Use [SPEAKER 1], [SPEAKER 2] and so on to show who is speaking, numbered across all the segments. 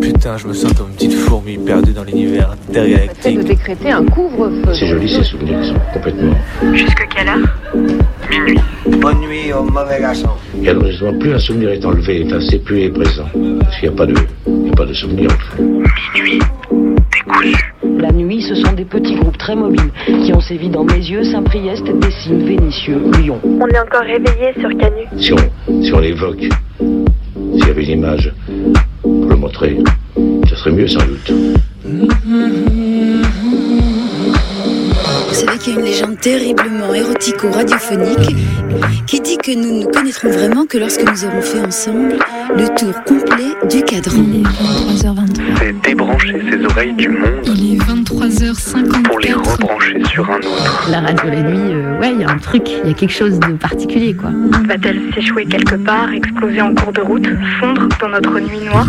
[SPEAKER 1] Putain, je me sens comme une petite fourmi perdue dans l'univers intergalactique.
[SPEAKER 2] de décréter un couvre-feu.
[SPEAKER 3] C'est joli ces souvenirs, ils sont complètement.
[SPEAKER 4] Jusque quelle heure?
[SPEAKER 5] Minuit. Bonne nuit au mauvais garçon.
[SPEAKER 3] Et alors justement, plus un souvenir est enlevé, enfin, c'est plus est présent. Parce qu'il n'y a pas de, il n'y a pas de souvenir.
[SPEAKER 4] Minuit. Décousu.
[SPEAKER 2] Ce sont des petits groupes très mobiles qui ont sévi dans mes yeux, Saint-Priest, Dessines, Vénissieux, Lyon.
[SPEAKER 6] On est encore réveillé sur Canu.
[SPEAKER 3] Si on, si on l'évoque, s'il y avait une image pour le montrer, ça serait mieux sans doute.
[SPEAKER 7] Vous savez qu'il y a une légende terriblement érotico-radiophonique qui dit que nous ne connaîtrons vraiment que lorsque nous aurons fait ensemble le tour complet du cadran.
[SPEAKER 8] Il est 23h23.
[SPEAKER 4] C'est débrancher ses oreilles du monde
[SPEAKER 8] Il est 23h54.
[SPEAKER 4] pour les rebrancher sur un autre.
[SPEAKER 9] La radio la nuit, euh, ouais, il y a un truc, il y a quelque chose de particulier, quoi.
[SPEAKER 6] Va-t-elle s'échouer quelque part, exploser en cours de route, fondre dans notre nuit noire?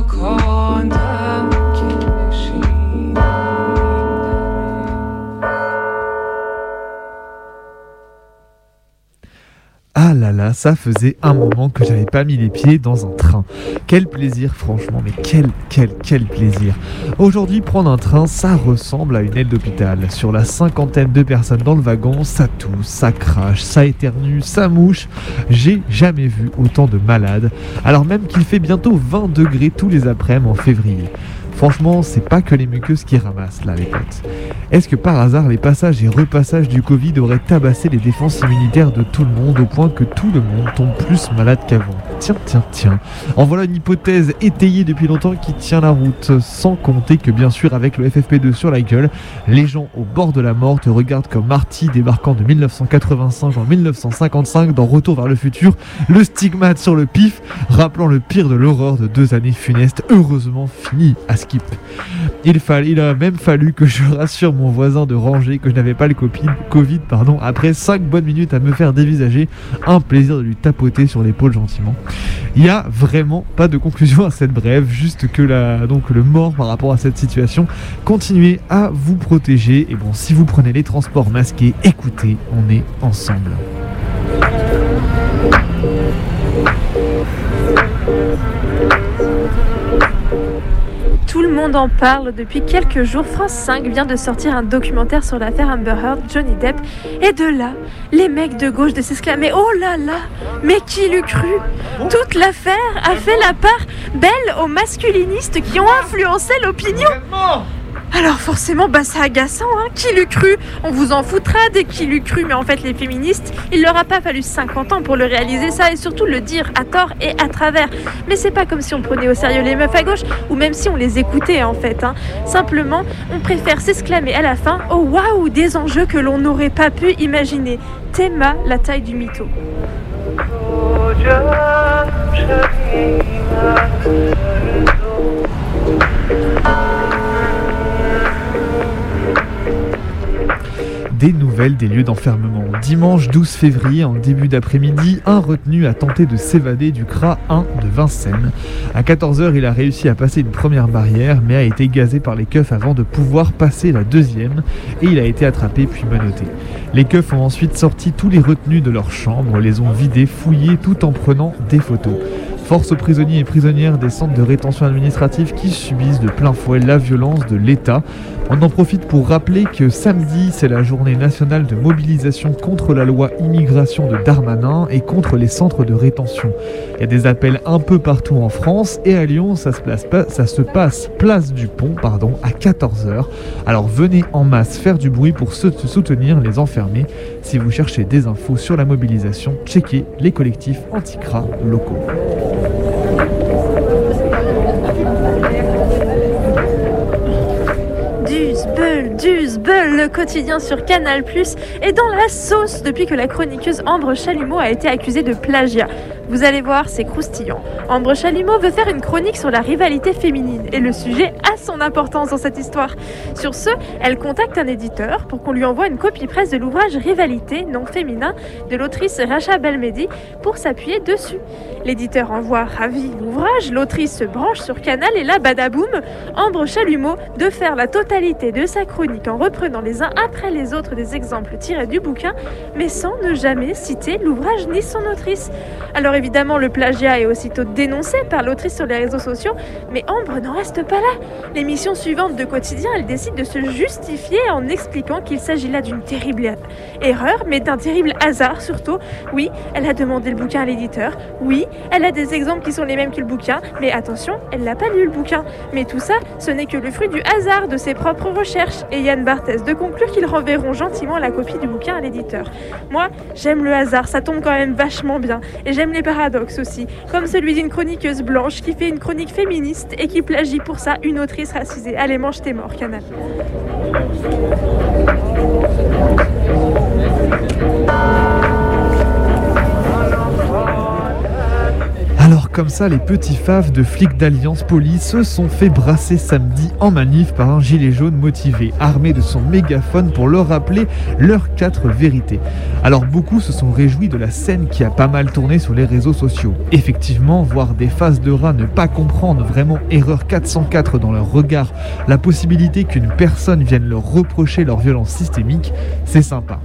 [SPEAKER 10] Ah là là, ça faisait un moment que j'avais pas mis les pieds dans un train. Quel plaisir, franchement, mais quel, quel, quel plaisir. Aujourd'hui, prendre un train, ça ressemble à une aile d'hôpital. Sur la cinquantaine de personnes dans le wagon, ça tousse, ça crache, ça éternue, ça mouche. J'ai jamais vu autant de malades, alors même qu'il fait bientôt 20 degrés tous les après-midi en février. Franchement, c'est pas que les muqueuses qui ramassent là, les potes. Est-ce que par hasard, les passages et repassages du Covid auraient tabassé les défenses immunitaires de tout le monde au point que tout le monde tombe plus malade qu'avant? Tiens, tiens, tiens. En voilà une hypothèse étayée depuis longtemps qui tient la route. Sans compter que, bien sûr, avec le FFP2 sur la gueule, les gens au bord de la mort te regardent comme Marty débarquant de 1985 en 1955 dans Retour vers le futur, le stigmate sur le pif, rappelant le pire de l'horreur de deux années funestes, heureusement finies à Il, fall- il a même fallu que je rassure mon voisin de rangée que je n'avais pas le copi- Covid après 5 bonnes minutes à me faire dévisager. Un plaisir de lui tapoter sur l'épaule gentiment. Il n'y a vraiment pas de conclusion à cette brève, juste que la, donc le mort par rapport à cette situation. Continuez à vous protéger. Et bon, si vous prenez les transports masqués, écoutez, on est ensemble.
[SPEAKER 11] Tout le monde en parle depuis quelques jours. France 5 vient de sortir un documentaire sur l'affaire Amber Heard, Johnny Depp. Et de là, les mecs de gauche de s'exclamer Oh là là Mais qui l'eût cru? Toute l'affaire a fait la part belle aux masculinistes qui ont influencé l'opinion. Alors forcément, bah c'est agaçant, hein Qui l'eût cru? On vous en foutra dès qui l'eût cru, mais en fait les féministes, il leur a pas fallu 50 ans pour le réaliser ça et surtout le dire à tort et à travers. Mais c'est pas comme si on prenait au sérieux les meufs à gauche ou même si on les écoutait en fait. Hein. Simplement, on préfère s'exclamer à la fin Oh waouh, des enjeux que l'on n'aurait pas pu imaginer. Théma, la taille du mytho.
[SPEAKER 10] Des nouvelles des lieux d'enfermement. Dimanche 12 février, en début d'après-midi, un retenu a tenté de s'évader du CRA 1 de Vincennes. À 14h, il a réussi à passer une première barrière, mais a été gazé par les keufs avant de pouvoir passer la deuxième, et il a été attrapé puis menotté. Les keufs ont ensuite sorti tous les retenus de leur chambre, les ont vidés, fouillés, tout en prenant des photos. Force aux prisonniers et prisonnières des centres de rétention administrative qui subissent de plein fouet la violence de l'État. On en profite pour rappeler que samedi, c'est la journée nationale de mobilisation contre la loi immigration de Darmanin et contre les centres de rétention. Il y a des appels un peu partout en France et à Lyon, ça se, passe place du pont pardon, à 14h. Alors venez en masse faire du bruit pour soutenir les enfermés. Si vous cherchez des infos sur la mobilisation, checkez les collectifs anti-CRA locaux.
[SPEAKER 11] Le quotidien sur Canal+, est dans la sauce depuis que la chroniqueuse Ambre Chalumeau a été accusée de plagiat. Vous allez voir, c'est croustillant. Ambre Chalumeau veut faire une chronique sur la rivalité féminine et le sujet a son importance dans cette histoire. Sur ce, elle contacte un éditeur pour qu'on lui envoie une copie presse de l'ouvrage Rivalité, non féminin, de l'autrice Racha Belmedi pour s'appuyer dessus. L'éditeur envoie ravi l'ouvrage, l'autrice se branche sur Canal et là, badaboum, Ambre Chalumeau de faire la totalité de sa chronique en reprenant les uns après les autres des exemples tirés du bouquin, mais sans ne jamais citer l'ouvrage ni son autrice. Alors évidemment, le plagiat est aussitôt dénoncé par l'autrice sur les réseaux sociaux, mais Ambre n'en reste pas là. L'émission suivante de Quotidien, elle décide de se justifier en expliquant qu'il s'agit là d'une terrible erreur, mais d'un terrible hasard surtout. Oui, elle a demandé le bouquin à l'éditeur. Oui, elle a des exemples qui sont les mêmes que le bouquin, mais attention, elle n'a pas lu le bouquin. Mais tout ça, ce n'est que le fruit du hasard de ses propres recherches. Et Yann Barthès de conclure qu'ils renverront gentiment la copie du bouquin à l'éditeur. Moi, j'aime le hasard, ça tombe quand même vachement bien. Et j'aime les paradoxes aussi, comme celui d'une chroniqueuse blanche qui fait une chronique féministe et qui plagie pour ça une autrice racisée. Allez, mange tes morts, canal.
[SPEAKER 10] Comme ça, les petits faves de flics d'Alliance Police se sont fait brasser samedi en manif par un gilet jaune motivé, armé de son mégaphone pour leur rappeler leurs quatre vérités. Alors beaucoup se sont réjouis de la scène qui a pas mal tourné sur les réseaux sociaux. Effectivement, voir des faces de rats ne pas comprendre vraiment erreur 404 dans leur regard, la possibilité qu'une personne vienne leur reprocher leur violence systémique, c'est sympa.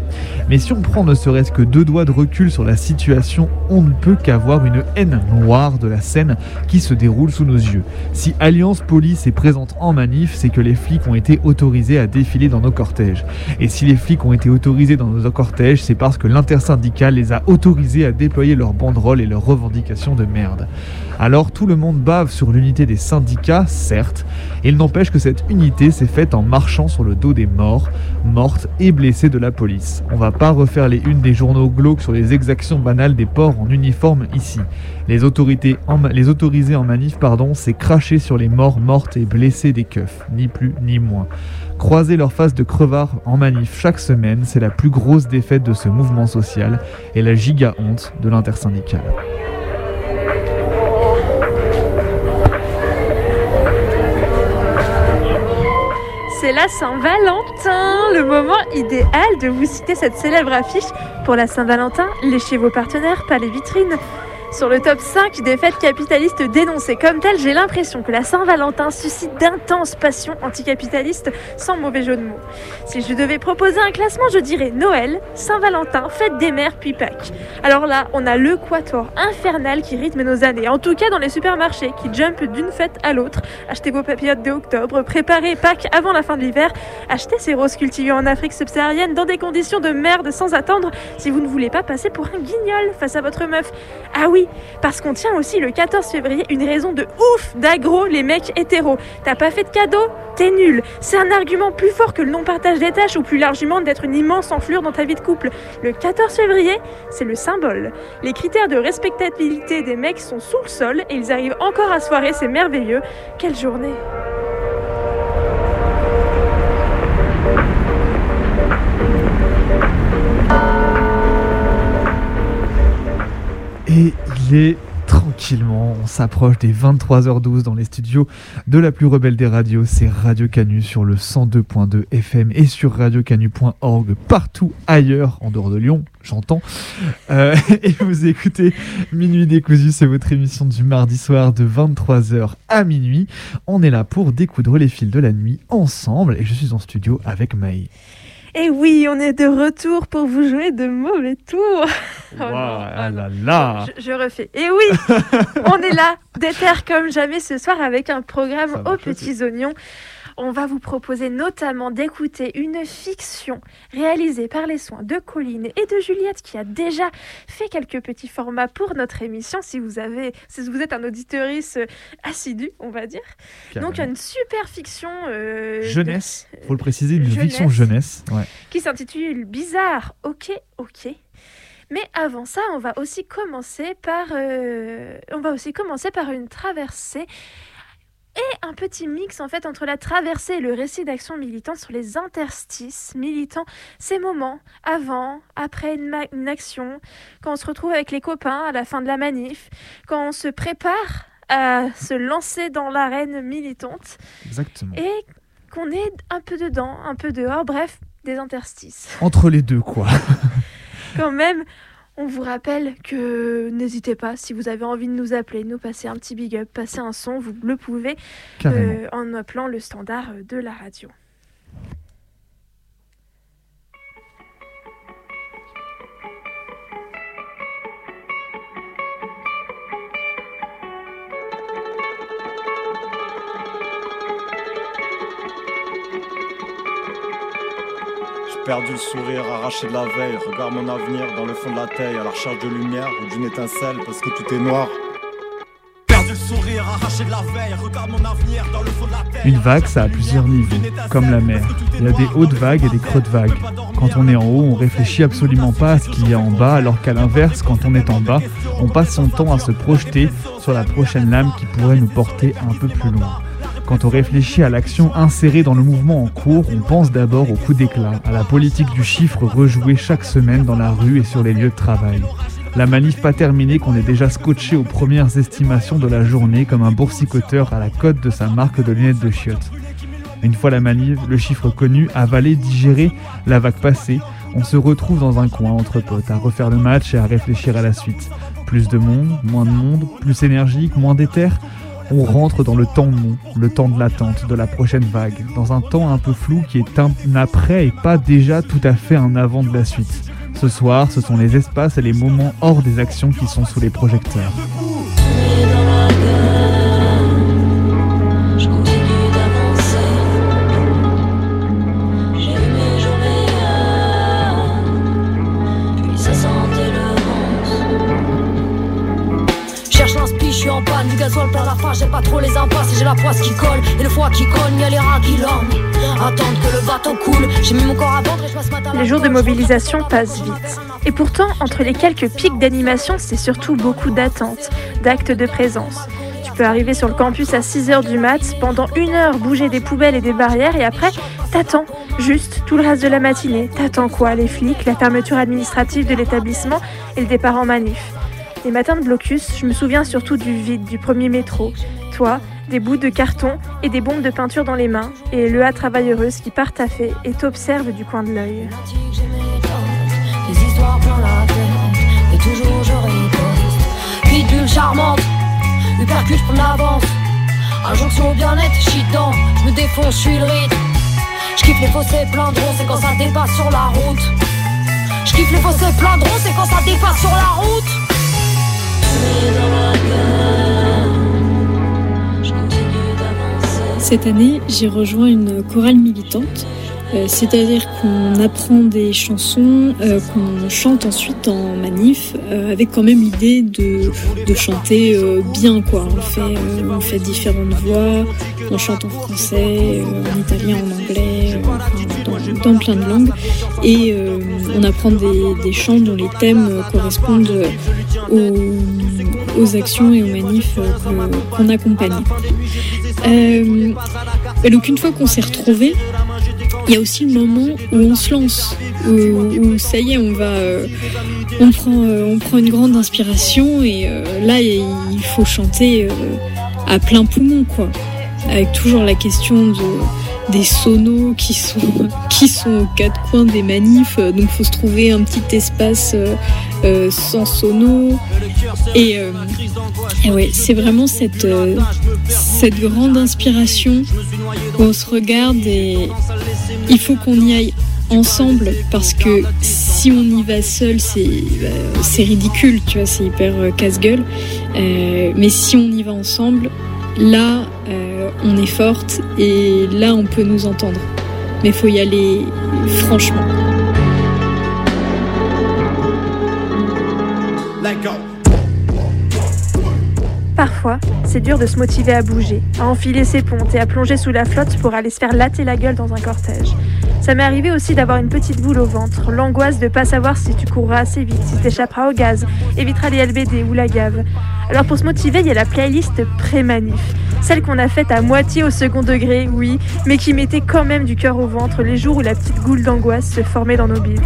[SPEAKER 10] Mais si on prend ne serait-ce que deux doigts de recul sur la situation, on ne peut qu'avoir une haine noire de la scène qui se déroule sous nos yeux. Si Alliance Police est présente en manif, c'est que les flics ont été autorisés à défiler dans nos cortèges. Et si les flics ont été autorisés dans nos cortèges, c'est parce que l'intersyndicale les a autorisés à déployer leurs banderoles et leurs revendications de merde. Alors tout le monde bave sur l'unité des syndicats, certes, il n'empêche que cette unité s'est faite en marchant sur le dos des morts, mortes et blessées de la police. On va pas refaire les unes des journaux glauques sur les exactions banales des porcs en uniforme ici. Les, autorités en autorisés en manif, pardon, c'est cracher sur les morts, mortes et blessées des keufs, ni plus ni moins. Croiser leur face de crevard en manif chaque semaine, c'est la plus grosse défaite de ce mouvement social et la giga honte de l'intersyndicale.
[SPEAKER 11] C'est la Saint-Valentin, le moment idéal de vous citer cette célèbre affiche. Pour la Saint-Valentin, léchez vos partenaires, pas les vitrines. Sur le top 5 des fêtes capitalistes dénoncées comme telles, j'ai l'impression que la Saint-Valentin suscite d'intenses passions anticapitalistes, sans mauvais jeu de mots. Si je devais proposer un classement, je dirais Noël, Saint-Valentin, fête des mères, puis Pâques. Alors là, on a le quator infernal qui rythme nos années, en tout cas dans les supermarchés, qui jump d'une fête à l'autre. Achetez vos papillotes de octobre, préparez Pâques avant la fin de l'hiver, achetez ces roses cultivées en Afrique subsaharienne dans des conditions de merde sans attendre si vous ne voulez pas passer pour un guignol face à votre meuf. Ah parce qu'on tient aussi le 14 février une raison de ouf d'aggro les mecs hétéros. T'as pas fait de cadeau? T'es nul. C'est un argument plus fort que le non-partage des tâches ou plus largement d'être une immense enflure dans ta vie de couple. Le 14 février, c'est le symbole. Les critères de respectabilité des mecs sont sous le sol et ils arrivent encore à soirée, c'est merveilleux. Quelle journée
[SPEAKER 10] Et il est tranquillement, on s'approche des 23h12 dans les studios de la plus rebelle des radios, c'est Radio Canu sur le 102.2 FM et sur radiocanu.org partout ailleurs en dehors de Lyon, j'entends. Euh, et vous écoutez Minuit décousu, c'est votre émission du mardi soir de 23h à minuit. On est là pour découdre les fils de la nuit ensemble et je suis en studio avec Maï.
[SPEAKER 11] Et oui, on est de retour pour vous jouer de mauvais tours.
[SPEAKER 10] Oh ah là là.
[SPEAKER 11] Je, je, refais. Et oui, on est là, déter comme jamais ce soir avec un programme aux petits oignons. On va vous proposer notamment d'écouter une fiction réalisée par les soins de Colline et de Juliette qui a déjà fait quelques petits formats pour notre émission si vous avez si vous êtes un auditorice assidu, on va dire. Carrément. Donc une super fiction euh,
[SPEAKER 10] jeunesse, de... faut le préciser, une jeunesse, fiction jeunesse ouais.
[SPEAKER 11] qui s'intitule Bizarre. OK, OK. Mais avant ça, on va aussi commencer par, euh, on va aussi commencer par une traversée et un petit mix en fait entre la traversée et le récit d'action militante sur les interstices militants, ces moments avant, après une, une action, quand on se retrouve avec les copains à la fin de la manif, quand on se prépare à se lancer dans l'arène militante
[SPEAKER 10] Exactement.
[SPEAKER 11] et qu'on est un peu dedans, un peu dehors, bref, des interstices.
[SPEAKER 10] Entre les deux, quoi.
[SPEAKER 11] Quand même, on vous rappelle que n'hésitez pas, si vous avez envie de nous appeler, nous passer un petit big up, passer un son, vous le pouvez euh, en appelant le standard de la radio.
[SPEAKER 12] Perdu le sourire, arraché de la veille. Regarde mon avenir dans le fond de la taille, à la recherche de lumière ou d'une étincelle parce que tout est noir. Perdu le sourire, arraché de la veille. Regarde mon avenir dans le fond de la taille.
[SPEAKER 10] Une vague, ça a plusieurs niveaux, comme la mer. Il y a des hautes vagues et des creux de vagues. Quand on est en haut, on réfléchit absolument pas à ce qu'il y a en bas, alors qu'à l'inverse, quand on est en bas, on passe son temps à se projeter sur la prochaine lame qui pourrait nous porter un peu plus loin. Quand on réfléchit à l'action insérée dans le mouvement en cours, on pense d'abord au coup d'éclat, à la politique du chiffre rejouée chaque semaine dans la rue et sur les lieux de travail. La manif pas terminée qu'on est déjà scotché aux premières estimations de la journée comme un boursicoteur à la cote de sa marque de lunettes de chiottes. Une fois la manif, le chiffre connu, avalé, digéré, la vague passée, on se retrouve dans un coin entre potes à refaire le match et à réfléchir à la suite. Plus de monde, moins de monde, plus énergique, moins d'éther. On rentre dans le temps long, le temps de l'attente, de la prochaine vague, dans un temps un peu flou qui est un après et pas déjà tout à fait un avant de la suite. Ce soir, ce sont les espaces et les moments hors des actions qui sont sous les projecteurs.
[SPEAKER 13] En panne, du gasoil plein la face, j'ai pas trop les impasses, et j'ai la poisse qui colle, et le foie qui cogne, y'a les rats qui lorgnent. Attendre que le bateau coule, j'ai mis mon corps à vendre et je passe matin.
[SPEAKER 11] Les jours de mobilisation passent vite. Et pourtant, entre les quelques pics d'animation, c'est surtout beaucoup d'attentes, d'actes de présence. Tu peux arriver sur le campus à 6h du mat, pendant une heure bouger des poubelles et des barrières, et après, t'attends, juste tout le reste de la matinée. T'attends quoi? Les flics, la fermeture administrative de l'établissement et le départ en manif. Les matins de blocus, je me souviens surtout du vide du premier métro. Toi, des bouts de carton et des bombes de peinture dans les mains, et le travailleuse qui part taffer et t'observe du coin de l'œil.
[SPEAKER 13] Des histoires plein la tête, et toujours je riposte. Pitbull charmante, l'avance. Injonction bien-être, dedans, je me défonce, je suis le rythme. Je kiffe les fossés plein de c'est quand ça dépasse sur la route. Je kiffe les fossés plein de c'est quand ça dépasse sur la route.
[SPEAKER 14] Cette année, j'ai rejoint une chorale militante, euh, c'est-à-dire qu'on apprend des chansons euh, qu'on chante ensuite en manif, euh, avec quand même l'idée de, de chanter bien, quoi. On fait, on fait différentes voix, on chante en français, en italien, en anglais, dans, plein de langues, et on apprend des, des chants dont les thèmes correspondent aux, aux actions et aux manifs euh, qu'on accompagne. Euh, et donc une fois qu'on s'est retrouvés, il y a aussi le moment où on se lance, où, où ça y est, on va, euh, on prend, euh, on prend une grande inspiration et euh, là il faut chanter euh, à plein poumon quoi, avec toujours la question de des sonos qui sont qui sont aux quatre coins des manifs, donc faut se trouver un petit espace euh, euh, sans sonos. Et, euh, ouais, c'est vraiment cette euh, cette grande inspiration où on se regarde et il faut qu'on y aille ensemble parce que si on y va seul c'est bah, ridicule tu vois c'est hyper casse-gueule. Mais si on y va ensemble là on est forte et là on peut nous entendre mais faut y aller franchement
[SPEAKER 11] Parfois, c'est dur de se motiver à bouger, à enfiler ses pontes et à plonger sous la flotte pour aller se faire latter la gueule dans un cortège. Ça m'est arrivé aussi d'avoir une petite boule au ventre, l'angoisse de pas savoir si tu courras assez vite, si t'échapperas au gaz, éviteras les LBD ou la gave. Alors pour se motiver, il y a la playlist pré-manif. Celle qu'on a faite à moitié au second degré, oui, mais qui mettait quand même du cœur au ventre les jours où la petite goule d'angoisse se formait dans nos bides.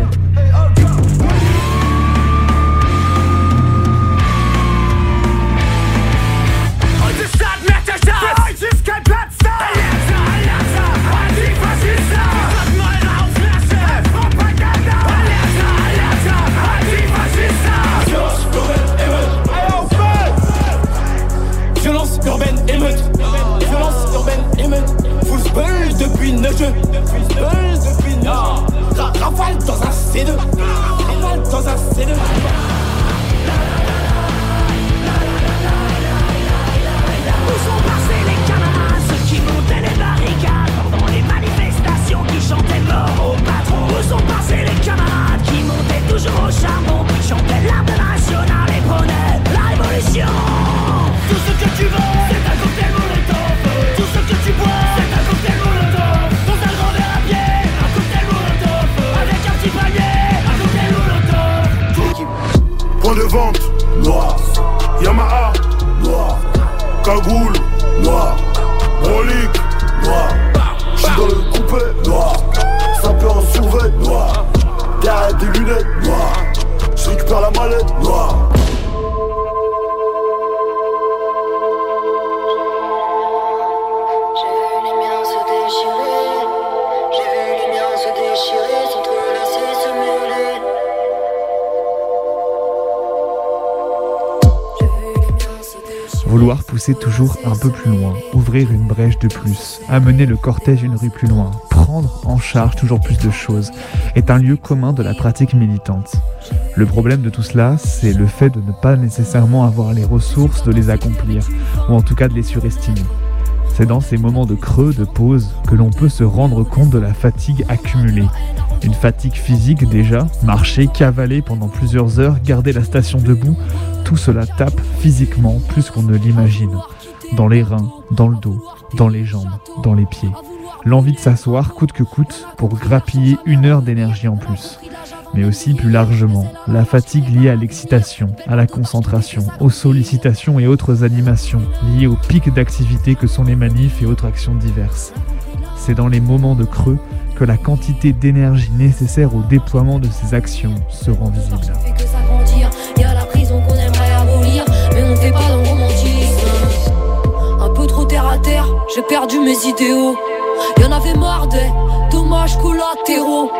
[SPEAKER 13] Toujours un
[SPEAKER 10] peu plus loin, ouvrir une brèche de plus, amener le cortège une rue plus loin, prendre en charge toujours plus de choses, est un lieu commun de la pratique militante. Le problème de tout cela, c'est le fait de ne pas nécessairement avoir les ressources de les accomplir, ou en tout cas de les surestimer. C'est dans ces moments de creux, de pause, que l'on peut se rendre compte de la fatigue accumulée. Une fatigue physique déjà, marcher, cavaler pendant plusieurs heures, garder la station debout, tout cela tape physiquement plus qu'on ne l'imagine. Dans les reins, dans le dos, dans les jambes, dans les pieds. L'envie de s'asseoir coûte que coûte pour grappiller une heure d'énergie en plus. Mais aussi plus largement, la fatigue liée à l'excitation, à la concentration, aux sollicitations et autres animations liées au pic d'activité que sont les manifs et autres actions diverses. C'est dans les moments de creux que la quantité d'énergie nécessaire au déploiement de ces actions se rend visible.
[SPEAKER 13] J'ai perdu mes idéaux. Y en avait marre des dommages collatéraux.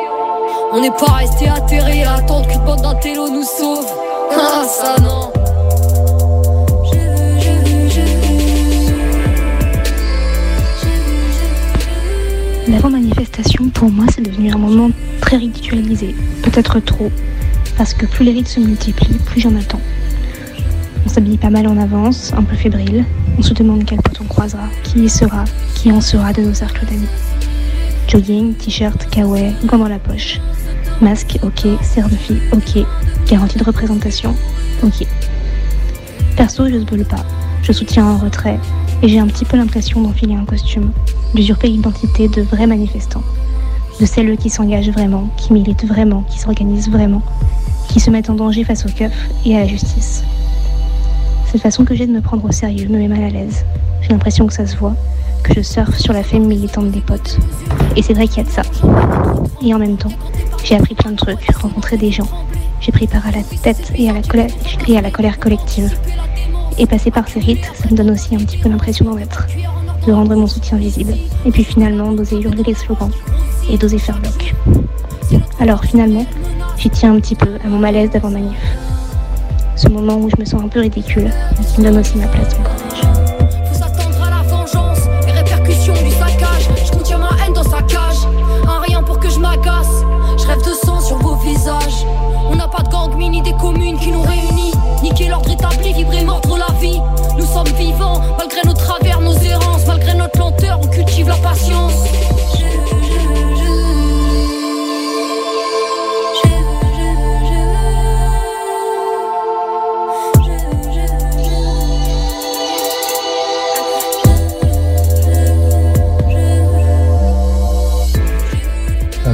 [SPEAKER 13] On n'est pas resté atterré à attendre qu'une bande d'intello nous sauve. Ah, ça non.
[SPEAKER 15] L'avant-manifestation, pour moi, c'est devenu un moment très ritualisé. Peut-être trop. Parce que plus les rites se multiplient, plus j'en attends. On s'habille pas mal en avance, un peu fébrile. On se demande quel pote on croisera, qui y sera, qui en sera de nos cercles d'amis. Jogging, t-shirt, kawaii, gants dans la poche. Masque, ok. Serre de fille, ok. Garantie de représentation, ok. Perso, je spoil pas. Je soutiens un retrait et j'ai un petit peu l'impression d'enfiler un costume, d'usurper l'identité de vrais manifestants, de celles qui s'engagent vraiment, qui militent vraiment, qui s'organisent vraiment, qui se mettent en danger face au keuf et à la justice. Cette façon que j'ai de me prendre au sérieux me met mal à l'aise. J'ai l'impression que ça se voit, que je surfe sur la femme militante des potes. Et c'est vrai qu'il y a de ça. Et en même temps, j'ai appris plein de trucs, rencontré des gens. J'ai pris part à la tête et à la colère, à la colère collective. Et passer par ces rites, ça me donne aussi un petit peu l'impression d'en être, de rendre mon soutien visible. Et puis finalement, d'oser hurler les slogans et d'oser faire bloc. Alors finalement, j'y tiens un petit peu à mon malaise d'avant manif. Ce moment où je me sens un peu ridicule, mais qui me donne aussi ma place dans le cortège.
[SPEAKER 13] Faut s'attendre à la vengeance, les répercussions du saccage. Je contiens ma haine dans sa cage. Un rien pour que je m'agace. Je rêve de sang sur vos visages. On n'a pas de gang ni des communes qui nous réunissent. Niquer l'ordre établi, vibrer, mordre la vie. Nous sommes vivants, malgré nos travers, nos errances, malgré notre lenteur, on cultive la patience.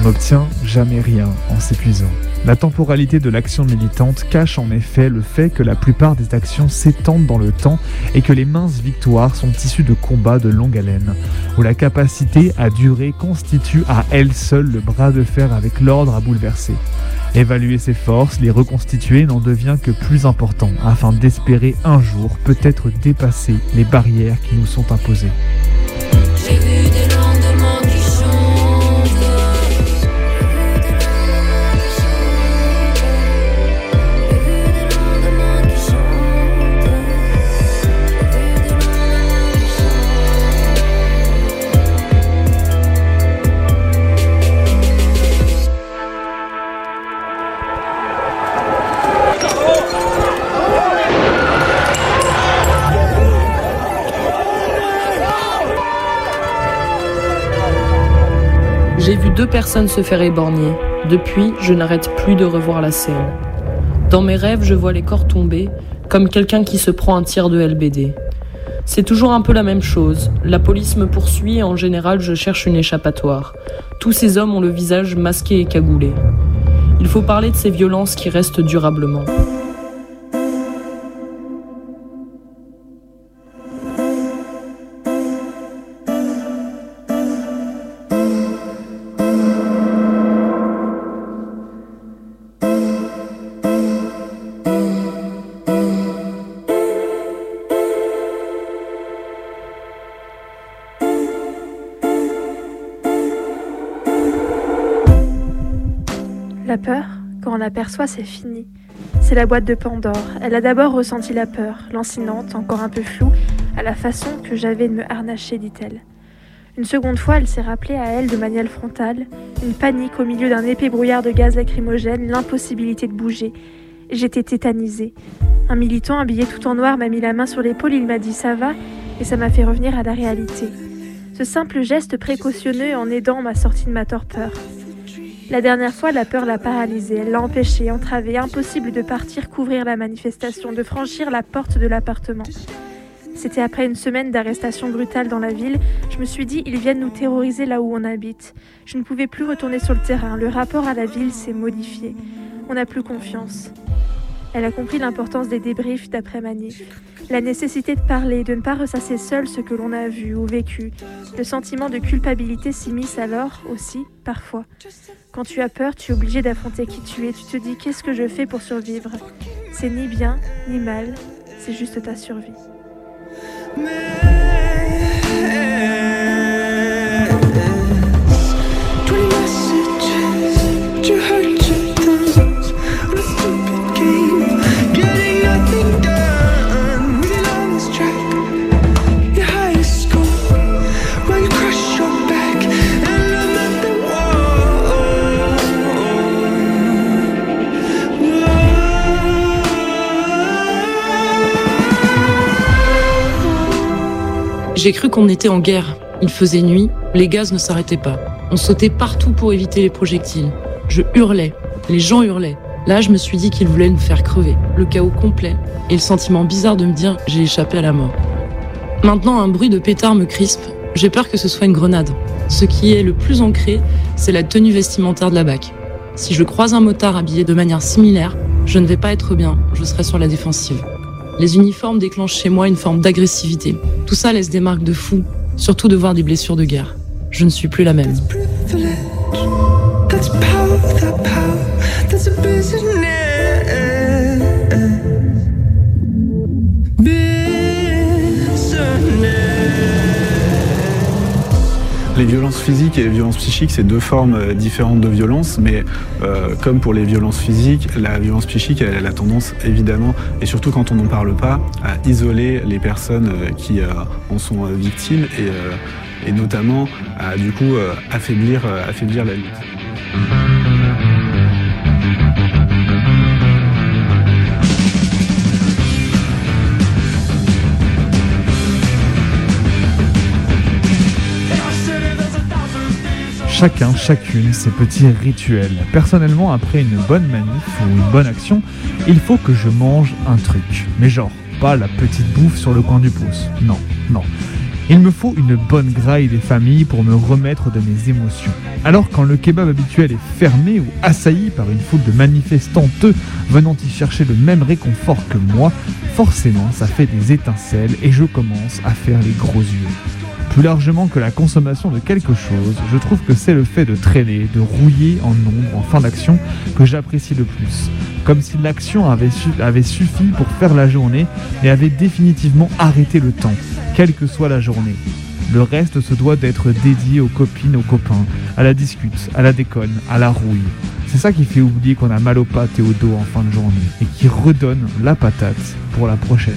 [SPEAKER 10] N'obtient jamais rien en s'épuisant. La temporalité de l'action militante cache en effet le fait que la plupart des actions s'étendent dans le temps et que les minces victoires sont issues de combats de longue haleine, où la capacité à durer constitue à elle seule le bras de fer avec l'ordre à bouleverser. Évaluer ses forces, les reconstituer n'en devient que plus important afin d'espérer un jour peut-être dépasser les barrières qui nous sont imposées.
[SPEAKER 16] Deux personnes se faire éborgner. Depuis, je n'arrête plus de revoir la scène. Dans mes rêves, je vois les corps tomber, comme quelqu'un qui se prend un tir de LBD. C'est toujours un peu la même chose. La police me poursuit et en général, je cherche une échappatoire. Tous ces hommes ont le visage masqué et cagoulé. Il faut parler de ces violences qui restent durablement.
[SPEAKER 11] Quand on l'aperçoit, c'est fini. C'est la boîte de Pandore. Elle a d'abord ressenti la peur, lancinante, encore un peu floue, à la façon que j'avais de me harnacher, dit-elle. Une seconde fois, elle s'est rappelée à elle de manière frontale, une panique au milieu d'un épais brouillard de gaz lacrymogène, l'impossibilité de bouger. J'étais tétanisée. Un militant habillé tout en noir m'a mis la main sur l'épaule, il m'a dit ça va, et ça m'a fait revenir à la réalité. Ce simple geste précautionneux en aidant m'a sorti de ma torpeur. La dernière fois, la peur l'a paralysée, elle l'a empêchée, entravée, impossible de partir couvrir la manifestation, de franchir la porte de l'appartement. C'était après une semaine d'arrestation brutale dans la ville, je me suis dit, ils viennent nous terroriser là où on habite. Je ne pouvais plus retourner sur le terrain, le rapport à la ville s'est modifié. On n'a plus confiance. Elle a compris l'importance des débriefs d'après-manif, la nécessité de parler, de ne pas ressasser seul ce que l'on a vu ou vécu. Le sentiment de culpabilité s'immisce alors aussi, parfois. Quand tu as peur, tu es obligé d'affronter qui tu es. Tu te dis qu'est-ce que je fais pour survivre? C'est ni bien ni mal, c'est juste ta survie.
[SPEAKER 16] J'ai cru qu'on était en guerre. Il faisait nuit, les gaz ne s'arrêtaient pas. On sautait partout pour éviter les projectiles. Je hurlais, les gens hurlaient. Là, je me suis dit qu'ils voulaient nous faire crever. Le chaos complet et le sentiment bizarre de me dire j'ai échappé à la mort. Maintenant, un bruit de pétard me crispe. J'ai peur que ce soit une grenade. Ce qui est le plus ancré, c'est la tenue vestimentaire de la BAC. Si je croise un motard habillé de manière similaire, je ne vais pas être bien, je serai sur la défensive. Les uniformes déclenchent chez moi une forme d'agressivité. Tout ça laisse des marques de fou, surtout de voir des blessures de guerre. Je ne suis plus la même.
[SPEAKER 17] Les violences physiques et les violences psychiques, c'est deux formes euh, différentes de violence, mais euh, comme pour les violences physiques, la violence psychique, elle, elle a tendance évidemment, et surtout quand on n'en parle pas, à isoler les personnes euh, qui en sont victimes et, et notamment à du coup affaiblir, affaiblir la lutte.
[SPEAKER 10] Chacun, chacune, ses petits rituels. Personnellement, après une bonne manif ou une bonne action, il faut que je mange un truc. Mais genre, pas la petite bouffe sur le coin du pouce. Non, non. Il me faut une bonne graille des familles pour me remettre de mes émotions. Alors quand le kebab habituel est fermé ou assailli par une foule de manifestantes venant y chercher le même réconfort que moi, forcément ça fait des étincelles et je commence à faire les gros yeux. Plus largement que la consommation de quelque chose, je trouve que c'est le fait de traîner, de rouiller en nombre en fin d'action que j'apprécie le plus. Comme si l'action avait, suffi pour faire la journée et avait définitivement arrêté le temps, quelle que soit la journée. Le reste se doit d'être dédié aux copines, aux copains, à la discute, à la déconne, à la rouille. C'est ça qui fait oublier qu'on a mal aux pattes et au dos en fin de journée et qui redonne la patate pour la prochaine.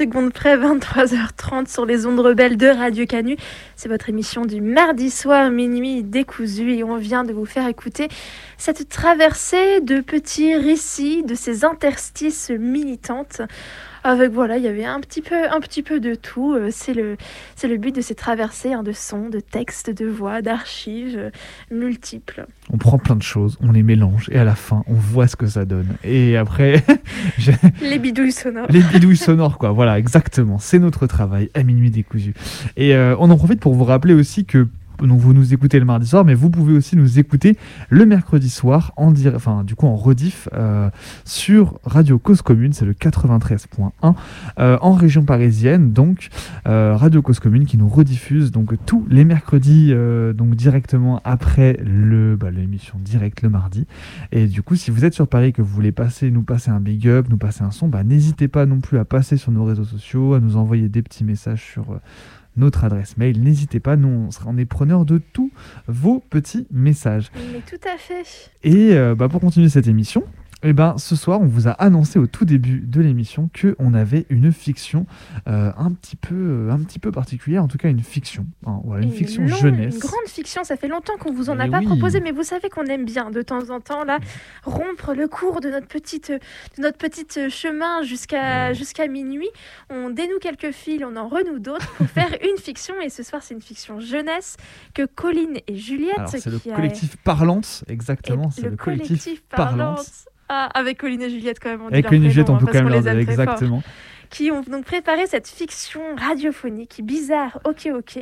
[SPEAKER 11] Secondes près, 23h30 sur les ondes rebelles de Radio Canu. C'est votre émission du mardi soir, minuit décousu, et on vient de vous faire écouter cette traversée de petits récits, de ces interstices militantes avec voilà, il y avait un petit peu, un petit peu de tout. Euh, c'est le, c'est le but de ces traversées hein, de sons, de textes, de voix, d'archives euh, multiples.
[SPEAKER 10] On prend plein de choses, on les mélange et à la fin, on voit ce que ça donne. Et après,
[SPEAKER 11] les bidouilles sonores.
[SPEAKER 10] Les bidouilles sonores, quoi. Voilà, exactement. C'est notre travail à minuit décousu. Et euh, on en profite pour vous rappeler aussi que donc vous nous écoutez le mardi soir, mais vous pouvez aussi nous écouter le mercredi soir en enfin du coup en rediff euh, sur Radio Cause Commune, c'est le 93.1 euh, en région parisienne, donc euh, Radio Cause Commune qui nous rediffuse donc tous les mercredis donc directement après le bah, l'émission directe le mardi. Et du coup, si vous êtes sur Paris que vous voulez passer, nous passer un big up, nous passer un son, bah, n'hésitez pas non plus à passer sur nos réseaux sociaux, à nous envoyer des petits messages sur notre adresse mail. N'hésitez pas, nous on, sera, est preneur de tous vos petits messages.
[SPEAKER 11] Mais tout à fait.
[SPEAKER 10] Et euh, bah, pour continuer cette émission, eh ben, ce soir, on vous a annoncé au tout début de l'émission que on avait une fiction euh, un petit peu, euh, un petit peu particulière, en tout cas une fiction, hein, une, fiction jeunesse.
[SPEAKER 11] Une grande fiction. Ça fait longtemps qu'on vous en a pas proposé, mais vous savez qu'on aime bien de temps en temps là rompre le cours de notre petite, de notre petite chemin jusqu'à jusqu'à minuit. On dénoue quelques fils, on en renoue d'autres pour faire une fiction. Et ce soir, c'est une fiction jeunesse que Colline et Juliette.
[SPEAKER 10] C'est le collectif Parlante, exactement. C'est le, collectif, Parlante
[SPEAKER 11] ah, avec Colline et Juliette, quand même.
[SPEAKER 10] avec Colline et Juliette, on peut quand même leur dire exactement.
[SPEAKER 11] Qui ont donc préparé cette fiction radiophonique bizarre, ok, ok.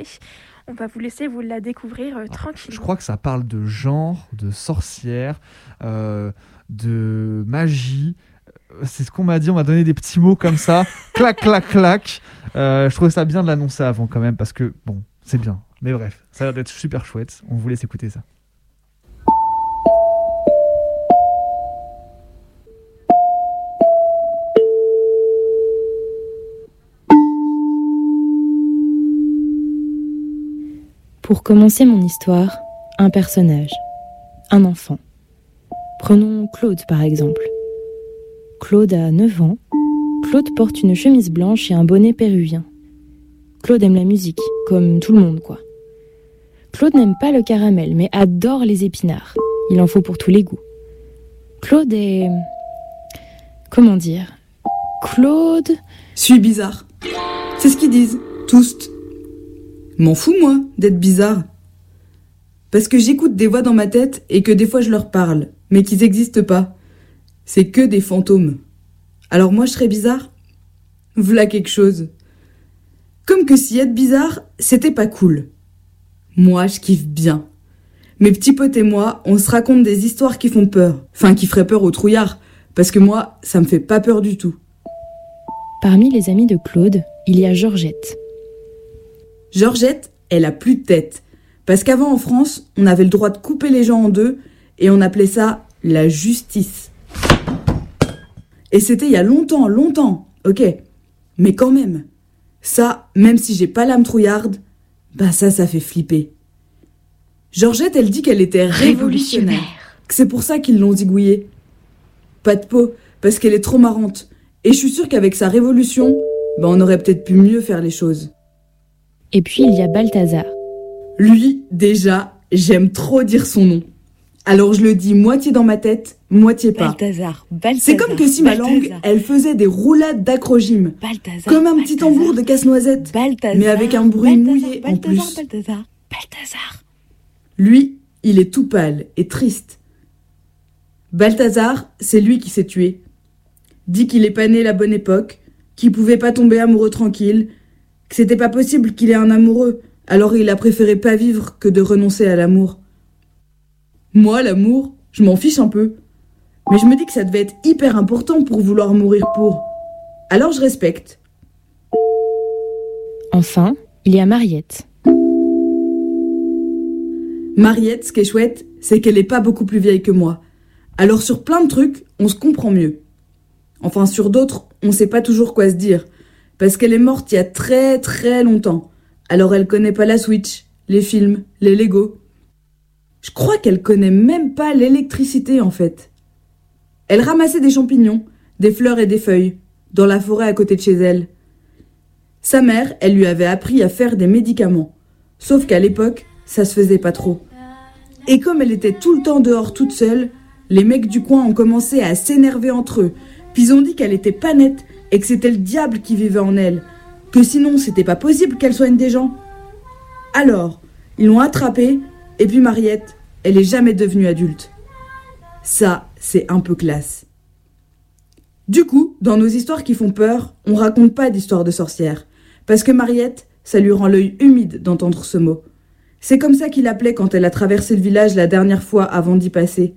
[SPEAKER 11] On va vous laisser vous la découvrir euh, tranquillement.
[SPEAKER 10] Je crois que ça parle de genre, de sorcière, euh, de magie. Euh, c'est ce qu'on m'a dit, on m'a donné des petits mots comme ça. clac, clac, clac. je trouvais ça bien de l'annoncer avant quand même parce que, bon, c'est bien. Mais bref, ça a l'air d'être super chouette. On vous laisse écouter ça.
[SPEAKER 9] Pour commencer mon histoire, un personnage, un enfant. Prenons Claude par exemple. Claude a 9 ans. Claude porte une chemise blanche et un bonnet péruvien. Claude aime la musique, comme tout le monde quoi. Claude n'aime pas le caramel, mais adore les épinards. Il en faut pour tous les goûts. Claude est... Comment dire? Claude...
[SPEAKER 18] Suis bizarre. C'est ce qu'ils disent, tous. M'en fous, moi, d'être bizarre. Parce que j'écoute des voix dans ma tête et que des fois je leur parle, mais qu'ils n'existent pas. C'est que des fantômes. Alors moi je serais bizarre? V'là quelque chose. Comme que si être bizarre, c'était pas cool. Moi, je kiffe bien. Mes petits potes et moi, on se raconte des histoires qui font peur. Enfin, qui feraient peur aux trouillards. Parce que moi, ça me fait pas peur du tout.
[SPEAKER 9] Parmi les amis de Claude, il y a Georgette.
[SPEAKER 18] Georgette, elle a plus de tête. Parce qu'avant en France, on avait le droit de couper les gens en deux et on appelait ça la justice. Et c'était il y a longtemps, longtemps, ok. Mais quand même, ça, même si j'ai pas l'âme trouillarde, ben ça, ça fait flipper. Georgette, elle dit qu'elle était révolutionnaire. Que c'est pour ça qu'ils l'ont zigouillée. Pas de peau, parce qu'elle est trop marrante. Et je suis sûre qu'avec sa révolution, ben on aurait peut-être pu mieux faire les choses.
[SPEAKER 9] Et puis il y a Balthazar.
[SPEAKER 18] Lui, déjà, j'aime trop dire son nom. Alors je le dis moitié dans ma tête, moitié pas.
[SPEAKER 7] Balthazar, Balthazar.
[SPEAKER 18] C'est comme que si ma langue, elle faisait des roulades d'acrogym.
[SPEAKER 7] Balthazar.
[SPEAKER 18] Comme un petit tambour de casse-noisette.
[SPEAKER 7] Balthazar.
[SPEAKER 18] Mais avec un bruit
[SPEAKER 7] Balthazar,
[SPEAKER 18] mouillé en
[SPEAKER 7] Balthazar,
[SPEAKER 18] plus.
[SPEAKER 7] Balthazar. Balthazar.
[SPEAKER 18] Lui, il est tout pâle et triste. Balthazar, c'est lui qui s'est tué. Dit qu'il est pas né la bonne époque, qu'il pouvait pas tomber amoureux tranquille, que c'était pas possible qu'il ait un amoureux, alors il a préféré pas vivre que de renoncer à l'amour. Moi, l'amour, je m'en fiche un peu. Mais je me dis que ça devait être hyper important pour vouloir mourir pour. Alors je respecte.
[SPEAKER 9] Enfin, il y a Mariette.
[SPEAKER 18] Mariette, ce qui est chouette, c'est qu'elle est pas beaucoup plus vieille que moi. Alors sur plein de trucs, on se comprend mieux. Enfin sur d'autres, on sait pas toujours quoi se dire. Parce qu'elle est morte il y a très très longtemps. Alors elle connaît pas la Switch, les films, les Lego. Je crois qu'elle connaît même pas l'électricité en fait. Elle ramassait des champignons, des fleurs et des feuilles, dans la forêt à côté de chez elle. Sa mère, elle lui avait appris à faire des médicaments. Sauf qu'à l'époque, ça se faisait pas trop. Et comme elle était tout le temps dehors toute seule, les mecs du coin ont commencé à s'énerver entre eux. Puis ils ont dit qu'elle était pas nette et que c'était le diable qui vivait en elle. Que sinon c'était pas possible qu'elle soigne des gens. Alors, ils l'ont attrapée et puis Mariette, elle est jamais devenue adulte. Ça, c'est un peu classe. Du coup, dans nos histoires qui font peur, on raconte pas d'histoires de sorcières. Parce que Mariette, ça lui rend l'œil humide d'entendre ce mot. C'est comme ça qu'il l'appelait quand elle a traversé le village la dernière fois avant d'y passer.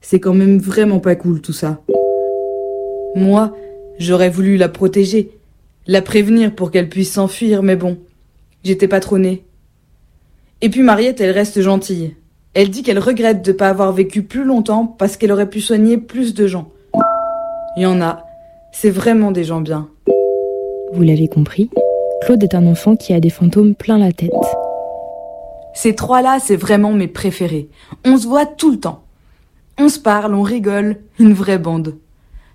[SPEAKER 18] C'est quand même vraiment pas cool tout ça. Moi, j'aurais voulu la protéger, la prévenir pour qu'elle puisse s'enfuir, mais bon, j'étais pas trop née. Et puis Mariette, elle reste gentille. Elle dit qu'elle regrette de pas avoir vécu plus longtemps parce qu'elle aurait pu soigner plus de gens. Il y en a. C'est vraiment des gens bien.
[SPEAKER 9] Vous l'avez compris, Claude est un enfant qui a des fantômes plein la tête.
[SPEAKER 18] Ces trois-là, c'est vraiment mes préférés. On se voit tout le temps. On se parle, on rigole, une vraie bande.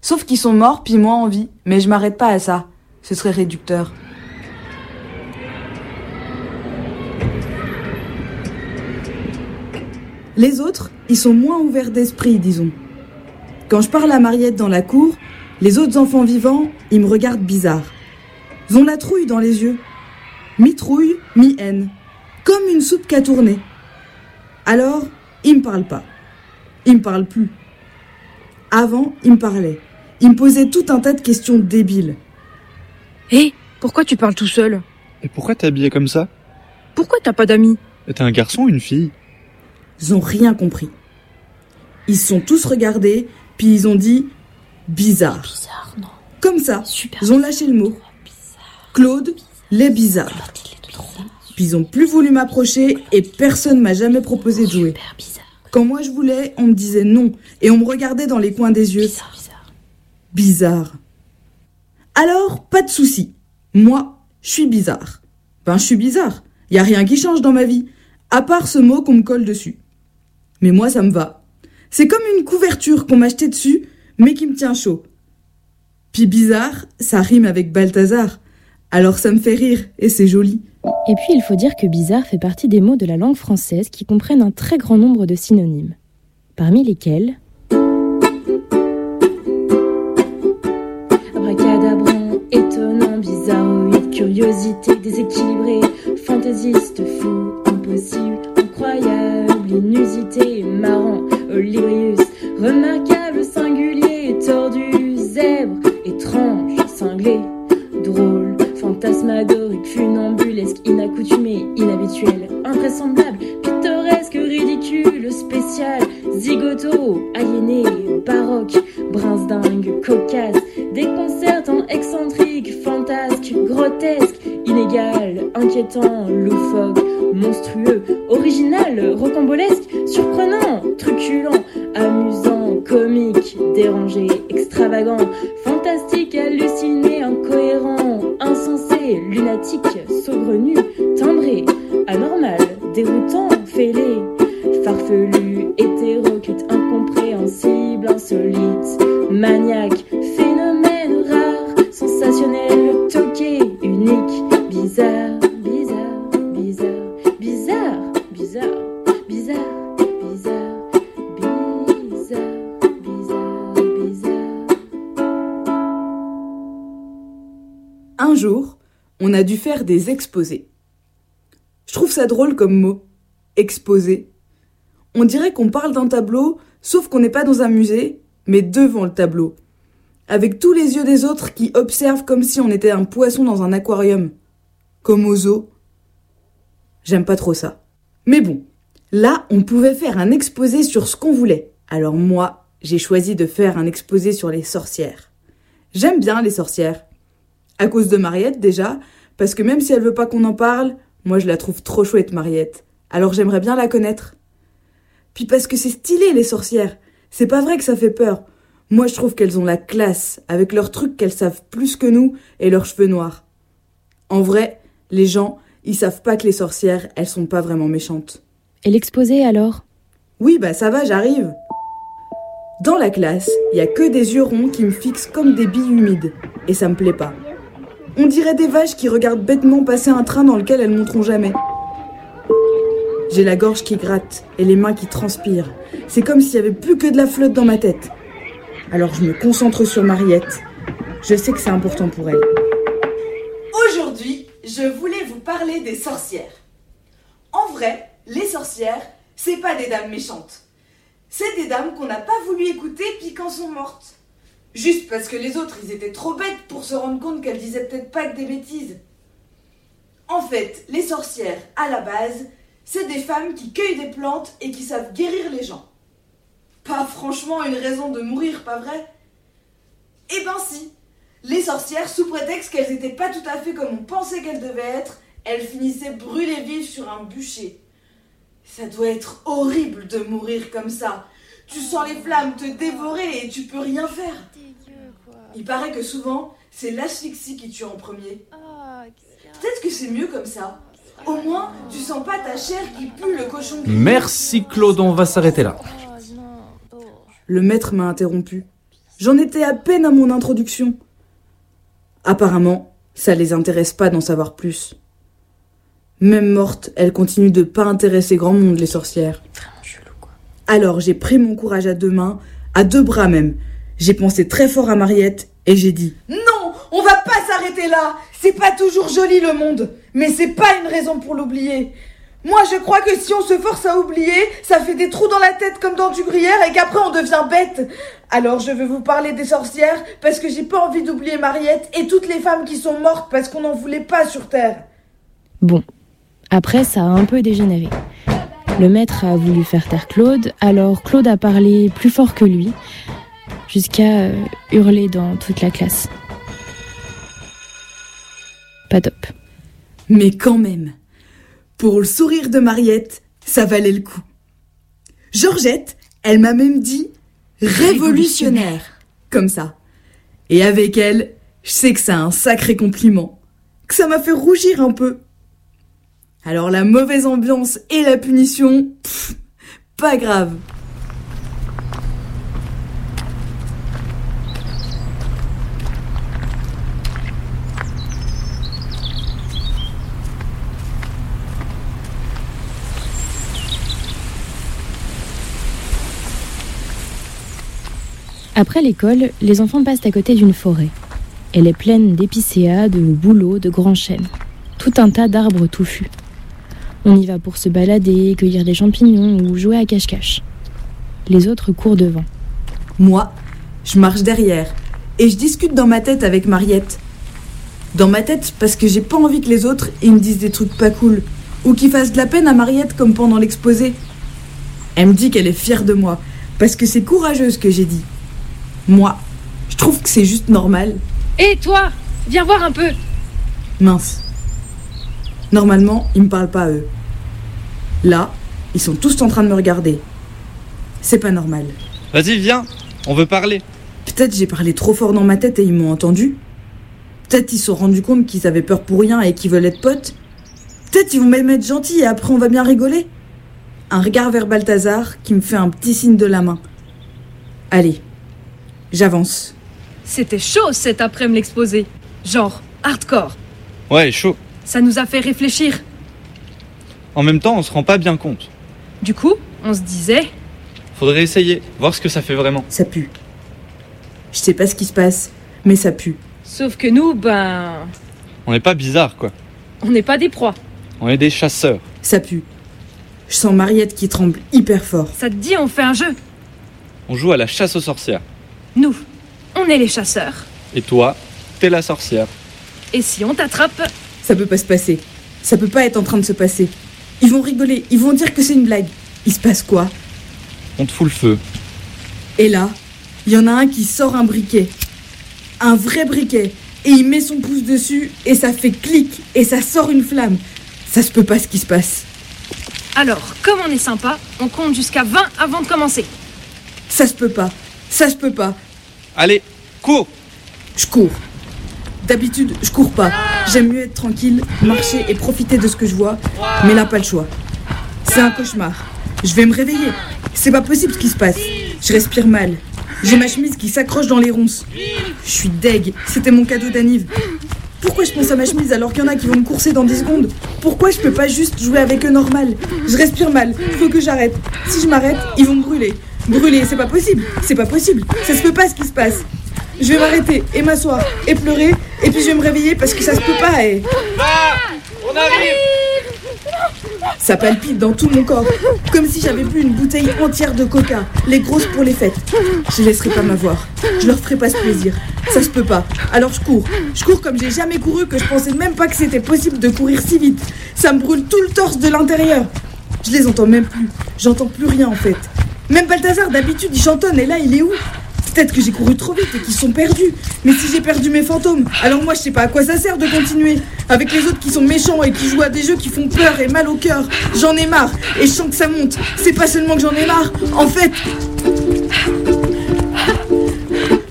[SPEAKER 18] Sauf qu'ils sont morts, puis moi en vie, mais je m'arrête pas à ça. Ce serait réducteur. Les autres, ils sont moins ouverts d'esprit, disons. Quand je parle à Mariette dans la cour, les autres enfants vivants, ils me regardent bizarre. Ils ont la trouille dans les yeux. Mi-trouille, mi-haine. Comme une soupe qui a tourné. Alors, ils me parlent pas. Ils me parlent plus. Avant, ils me parlaient. Ils me posaient tout un tas de questions débiles.
[SPEAKER 19] Hé, pourquoi tu parles tout seul?
[SPEAKER 20] Et pourquoi t'es habillé comme ça?
[SPEAKER 19] Pourquoi t'as pas d'amis?
[SPEAKER 20] T'es un garçon ou une fille?
[SPEAKER 18] Ils ont rien compris. Ils se sont tous regardés, puis ils ont dit bizarre.
[SPEAKER 7] Bizarre, non.
[SPEAKER 18] Comme ça,
[SPEAKER 7] Super
[SPEAKER 18] ils ont lâché le mot. Claude, les bizarres. Puis ils ont plus voulu m'approcher et personne m'a jamais proposé de jouer. Quand moi je voulais, on me disait non et on me regardait dans les coins des yeux. Bizarre. Alors, pas de souci. Moi, je suis bizarre. Ben, je suis bizarre. Y a rien qui change dans ma vie, à part ce mot qu'on me colle dessus. Mais moi, ça me va. C'est comme une couverture qu'on m'a jetée dessus, mais qui me tient chaud. Puis bizarre, ça rime avec Balthazar. Alors ça me fait rire et c'est joli.
[SPEAKER 9] Et puis il faut dire que bizarre fait partie des mots de la langue française qui comprennent un très grand nombre de synonymes. Parmi lesquels
[SPEAKER 2] curiosité, déséquilibré, fantaisiste, fou, impossible, incroyable, inusité, marrant, Olivrius, remarquable, singulier, tordu, zèbre, étrange, cinglé, drôle, fantasmagorique, funambulesque, inaccoutumé, inhabituel, invraisemblable, pittoresque, ridicule, spécial, zigoto, aliéné, baroque, brinsdingue, cocasse, déconcertant, excentrique,
[SPEAKER 9] fantasque, grotesque, inégal, inquiétant, loufoque, monstrueux, original, rocambolesque, surprenant, truculent, amusant, comique, dérangé, extravagant, fantastique, halluciné, incohérent, insensé, lunatique, saugrenu, timbré, anormal, déroutant, fêlé, farfelu, hétéroclite, incompréhensible, insolite, maniaque, phénomène rare, sensationnel, toqué, unique, bizarre, bizarre,
[SPEAKER 18] Un jour, on a dû faire des exposés. Je trouve ça drôle comme mot. Exposé. On dirait qu'on parle d'un tableau, sauf qu'on n'est pas dans un musée, mais devant le tableau. Avec tous les yeux des autres qui observent comme si on était un poisson dans un aquarium. Comme au zoo. J'aime pas trop ça. Mais bon, là, on pouvait faire un exposé sur ce qu'on voulait. Alors moi, j'ai choisi de faire un exposé sur les sorcières. J'aime bien les sorcières. À cause de Mariette déjà, parce que même si elle veut pas qu'on en parle, moi je la trouve trop chouette Mariette. Alors j'aimerais bien la connaître. Puis parce que c'est stylé les sorcières. C'est pas vrai que ça fait peur. Moi je trouve qu'elles ont la classe, avec leurs trucs qu'elles savent plus que nous et leurs cheveux noirs. En vrai, les gens, ils savent pas que les sorcières, elles sont pas vraiment méchantes.
[SPEAKER 9] Et l'exposé alors?
[SPEAKER 18] Oui, bah ça va, j'arrive. Dans la classe, il y a que des yeux ronds qui me fixent comme des billes humides, et ça me plaît pas. On dirait des vaches qui regardent bêtement passer un train dans lequel elles monteront jamais. J'ai la gorge qui gratte et les mains qui transpirent. C'est comme s'il y avait plus que de la flotte dans ma tête. Alors je me concentre sur Mariette. Je sais que c'est important pour elle. Aujourd'hui, je voulais vous parler des sorcières. En vrai, les sorcières, c'est pas des dames méchantes. C'est des dames qu'on n'a pas voulu écouter puis quand sont mortes. Juste parce que les autres, ils étaient trop bêtes pour se rendre compte qu'elles disaient peut-être pas que des bêtises. En fait, les sorcières, à la base, c'est des femmes qui cueillent des plantes et qui savent guérir les gens. Pas franchement une raison de mourir, pas vrai? Eh ben si. Les sorcières, sous prétexte qu'elles étaient pas tout à fait comme on pensait qu'elles devaient être, elles finissaient brûlées vives sur un bûcher. Ça doit être horrible de mourir comme ça. Tu sens les flammes te dévorer et tu peux rien faire. Il paraît que souvent, c'est l'asphyxie qui tue en premier. Peut-être que c'est mieux comme ça. Au moins, tu sens pas ta chair qui pue le cochon.
[SPEAKER 21] Merci Claude, on va s'arrêter là.
[SPEAKER 18] Le maître m'a interrompu. J'en étais à peine à mon introduction. Apparemment, ça les intéresse pas d'en savoir plus. Même mortes, elles continuent de pas intéresser grand monde les sorcières. Alors j'ai pris mon courage à deux mains, à deux bras même. J'ai pensé très fort à Mariette et j'ai dit Non, on va pas s'arrêter là. C'est pas toujours joli le monde, mais c'est pas une raison pour l'oublier. Moi, je crois que si on se force à oublier, ça fait des trous dans la tête comme dans du gruyère et qu'après on devient bête. Alors je vais vous parler des sorcières parce que j'ai pas envie d'oublier Mariette et toutes les femmes qui sont mortes parce qu'on n'en voulait pas sur Terre.
[SPEAKER 9] Bon, après ça a un peu dégénéré. Le maître a voulu faire taire Claude, alors Claude a parlé plus fort que lui, jusqu'à euh, hurler dans toute la classe. Pas top.
[SPEAKER 18] Mais quand même, pour le sourire de Mariette, ça valait le coup. Georgette, elle m'a même dit révolutionnaire, comme ça. Et avec elle, je sais que c'est un sacré compliment, que ça m'a fait rougir un peu. Alors la mauvaise ambiance et la punition, pas grave.
[SPEAKER 9] Après l'école, les enfants passent à côté d'une forêt. Elle est pleine d'épicéas, de bouleaux, de grands chênes. Tout un tas d'arbres touffus. On y va pour se balader, cueillir des champignons ou jouer à cache-cache. Les autres courent devant.
[SPEAKER 18] Moi, je marche derrière et je discute dans ma tête avec Mariette. Dans ma tête parce que j'ai pas envie que les autres ils me disent des trucs pas cool ou qu'ils fassent de la peine à Mariette comme pendant l'exposé. Elle me dit qu'elle est fière de moi parce que c'est courageux ce que j'ai dit. Moi, je trouve que c'est juste normal.
[SPEAKER 22] Et toi
[SPEAKER 19] Viens voir un peu.
[SPEAKER 18] Mince. Normalement, ils me parlent pas, eux. Là, ils sont tous en train de me regarder. C'est pas normal.
[SPEAKER 20] Vas-y, viens, on veut parler.
[SPEAKER 18] Peut-être j'ai parlé trop fort dans ma tête et ils m'ont entendu. Peut-être ils se sont rendus compte qu'ils avaient peur pour rien et qu'ils veulent être potes. Peut-être ils vont même être gentils et après on va bien rigoler. Un regard vers Balthazar qui me fait un petit signe de la main. Allez, j'avance.
[SPEAKER 19] C'était chaud cet après-midi l'exposé. Genre, hardcore.
[SPEAKER 20] Ouais, chaud.
[SPEAKER 19] Ça nous a fait réfléchir.
[SPEAKER 20] En même temps, on se rend pas bien compte.
[SPEAKER 19] Du coup, on se disait.
[SPEAKER 20] Faudrait essayer, voir ce que ça fait vraiment.
[SPEAKER 18] Ça pue. Je sais pas ce qui se passe, mais ça pue.
[SPEAKER 19] Sauf que nous, ben.
[SPEAKER 20] On n'est pas bizarre, quoi.
[SPEAKER 19] On n'est pas des proies.
[SPEAKER 20] On est des chasseurs.
[SPEAKER 18] Ça pue. Je sens Mariette qui tremble hyper fort.
[SPEAKER 19] Ça te dit, on fait un jeu
[SPEAKER 20] On joue à la chasse aux sorcières.
[SPEAKER 19] Nous, on est les chasseurs.
[SPEAKER 20] Et toi, t'es la sorcière.
[SPEAKER 19] Et si on t'attrape?
[SPEAKER 18] Ça peut pas se passer. Ça peut pas être en train de se passer. Ils vont rigoler, ils vont dire que c'est une blague. Il se passe quoi?
[SPEAKER 20] On te fout le feu.
[SPEAKER 18] Et là, il y en a un qui sort un briquet. Un vrai briquet. Et il met son pouce dessus et ça fait clic et ça sort une flamme. Ça se peut pas ce qui se passe.
[SPEAKER 19] Alors, comme on est sympa, on compte jusqu'à 20 avant de commencer.
[SPEAKER 18] Ça se peut pas. Ça se peut pas.
[SPEAKER 20] Allez, cours
[SPEAKER 18] Je cours. D'habitude, je cours pas. J'aime mieux être tranquille, marcher et profiter de ce que je vois, mais là, pas le choix. C'est un cauchemar. Je vais me réveiller. C'est pas possible ce qui se passe. Je respire mal. J'ai ma chemise qui s'accroche dans les ronces. Je suis deg. C'était mon cadeau d'anniv. Pourquoi je pense à ma chemise alors qu'il y en a qui vont me courser dans 10 secondes? Pourquoi je peux pas juste jouer avec eux normal? Je respire mal. Faut que j'arrête. Si je m'arrête, ils vont me brûler. Brûler, c'est pas possible. C'est pas possible. Ça se peut pas ce qui se passe. Je vais m'arrêter et m'asseoir et pleurer et puis je vais me réveiller parce que ça se peut pas et...
[SPEAKER 23] On arrive
[SPEAKER 18] Ça palpite dans tout mon corps, comme si j'avais bu une bouteille entière de coca, les grosses pour les fêtes. Je laisserai pas m'avoir, je leur ferai pas ce plaisir. Ça se peut pas. Alors je cours. Je cours comme j'ai jamais couru, que je pensais même pas que c'était possible de courir si vite. Ça me brûle tout le torse de l'intérieur. Je les entends même plus. J'entends plus rien en fait. Même Balthazar d'habitude il chantonne et là il est où Peut-être que j'ai couru trop vite et qu'ils sont perdus. Mais si j'ai perdu mes fantômes, alors moi je sais pas à quoi ça sert de continuer. Avec les autres qui sont méchants et qui jouent à des jeux qui font peur et mal au cœur. J'en ai marre et je sens que ça monte. C'est pas seulement que j'en ai marre. En fait,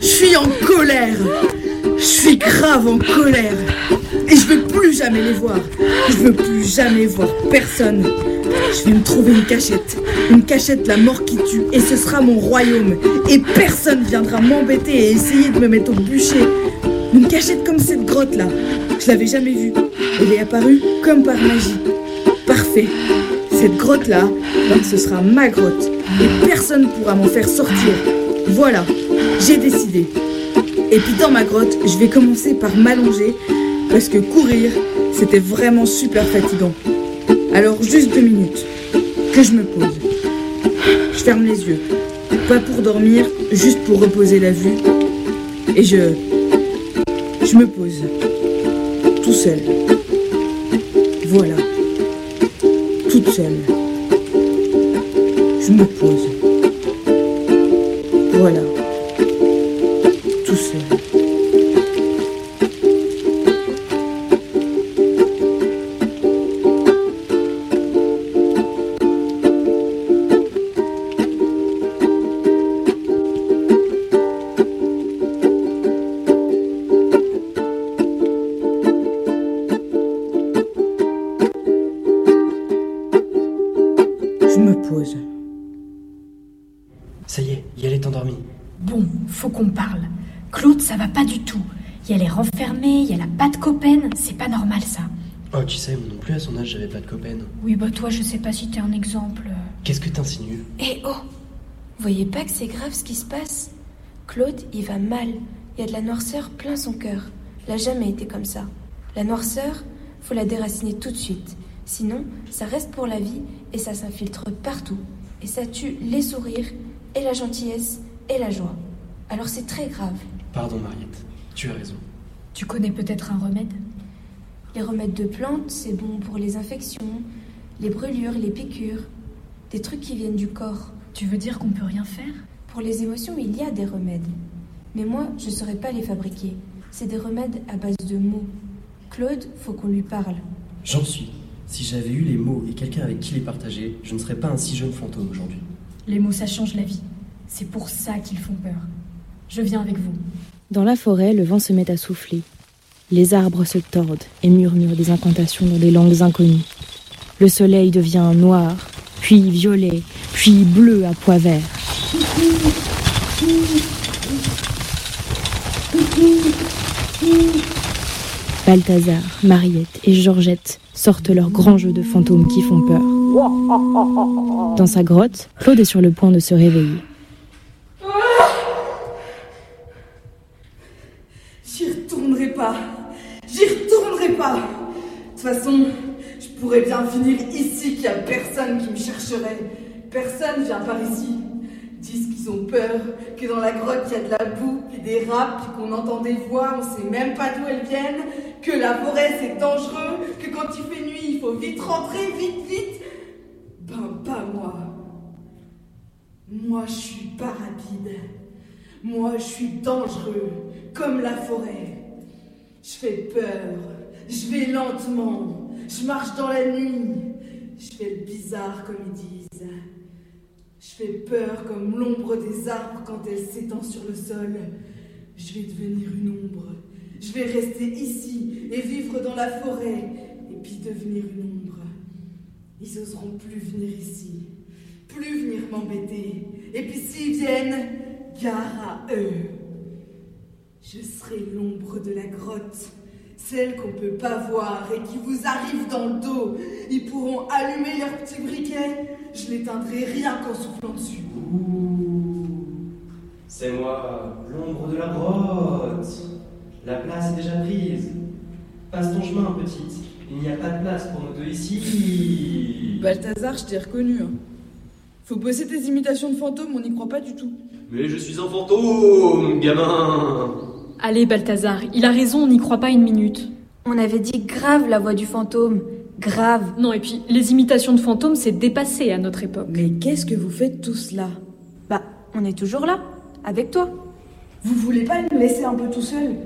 [SPEAKER 18] je suis en colère. Je suis grave en colère. Et je veux plus jamais les voir. Je veux plus jamais voir personne. Je vais me trouver une cachette. Une cachette, la mort qui tue. Et ce sera mon royaume. Et personne viendra m'embêter et essayer de me mettre au bûcher. Une cachette comme cette grotte là. Je l'avais jamais vue. Elle est apparue comme par magie. Parfait. Cette grotte là, ben, ce sera ma grotte. Et personne pourra m'en faire sortir. Voilà, j'ai décidé. Et puis dans ma grotte, je vais commencer par m'allonger parce que courir, c'était vraiment super fatigant. Alors juste deux minutes, que je me pose. Je ferme les yeux. Pas pour dormir, juste pour reposer la vue. Et je... Je me pose. Tout seul. Voilà. Toute seule. Je me pose. Voilà.
[SPEAKER 22] Son âge, j'avais pas de copaine.
[SPEAKER 24] Oui, bah toi, je sais pas si t'es un exemple.
[SPEAKER 22] Qu'est-ce que t'insinues?
[SPEAKER 24] Eh oh Voyez pas que c'est grave ce qui se passe? Claude, il va mal. Il y a de la noirceur plein son cœur. Il a jamais été comme ça. La noirceur, faut la déraciner tout de suite. Sinon, ça reste pour la vie et ça s'infiltre partout. Et ça tue les sourires, et la gentillesse, et la joie. Alors c'est très grave.
[SPEAKER 22] Pardon, Mariette. Tu as raison.
[SPEAKER 24] Tu connais peut-être un remède? Les remèdes de plantes, c'est bon pour les infections, les brûlures, les piqûres, des trucs qui viennent du corps. Tu veux dire qu'on peut rien faire? Pour les émotions, il y a des remèdes. Mais moi, je ne saurais pas les fabriquer. C'est des remèdes à base de mots. Claude, faut qu'on lui parle.
[SPEAKER 22] J'en suis. Si j'avais eu les mots et quelqu'un avec qui les partager, je ne serais pas un si jeune fantôme aujourd'hui.
[SPEAKER 25] Les mots, ça change la vie. C'est pour ça qu'ils font peur. Je viens avec vous.
[SPEAKER 9] Dans la forêt, le vent se met à souffler. Les arbres se tordent et murmurent des incantations dans des langues inconnues. Le soleil devient noir, puis violet, puis bleu à pois vert. Balthazar, Mariette et Georgette sortent leurs grands jeux de fantômes qui font peur. Dans sa grotte, Claude est sur le point de se réveiller.
[SPEAKER 18] J'y retournerai pas. J'y retournerai pas. De toute façon, je pourrais bien finir ici qu'il n'y a personne vient par ici. Disent qu'ils ont peur, que dans la grotte il y a de la boue, puis des rats, puis qu'on entend des voix, on sait même pas d'où elles viennent, que la forêt c'est dangereux, que quand il fait nuit il faut vite rentrer, vite, vite. Ben pas moi. Moi je suis pas rapide. Moi je suis dangereux, comme la forêt. Je fais peur, je vais lentement, je marche dans la nuit, je fais le bizarre comme ils disent. Je fais peur comme l'ombre des arbres quand elle s'étend sur le sol. Je vais devenir une ombre. Je vais rester ici et vivre dans la forêt et puis devenir une ombre. Ils oseront plus venir ici, plus venir m'embêter. Et puis s'ils viennent, gare à eux. Je serai l'ombre de la grotte, celle qu'on peut pas voir et qui vous arrive dans le dos. Ils pourront allumer leurs petits briquets, je l'éteindrai rien qu'en soufflant dessus.
[SPEAKER 22] C'est moi, l'ombre de la grotte. La place est déjà prise. Passe ton chemin, petite. Il n'y a pas de place pour nous deux ici.
[SPEAKER 18] Balthazar, je t'ai reconnu. hein. Faut bosser tes imitations de fantômes, on n'y croit pas du tout.
[SPEAKER 22] Mais je suis un fantôme, gamin.
[SPEAKER 25] Allez, Balthazar, il a raison, on n'y croit pas une minute.
[SPEAKER 24] On avait dit grave la voix du fantôme. Grave.
[SPEAKER 25] Non, et puis les imitations de fantômes, c'est dépassé à notre époque.
[SPEAKER 18] Mais qu'est-ce que vous faites tous là?
[SPEAKER 24] Bah, on est toujours là, avec toi.
[SPEAKER 18] Vous voulez pas me laisser un peu tout seul?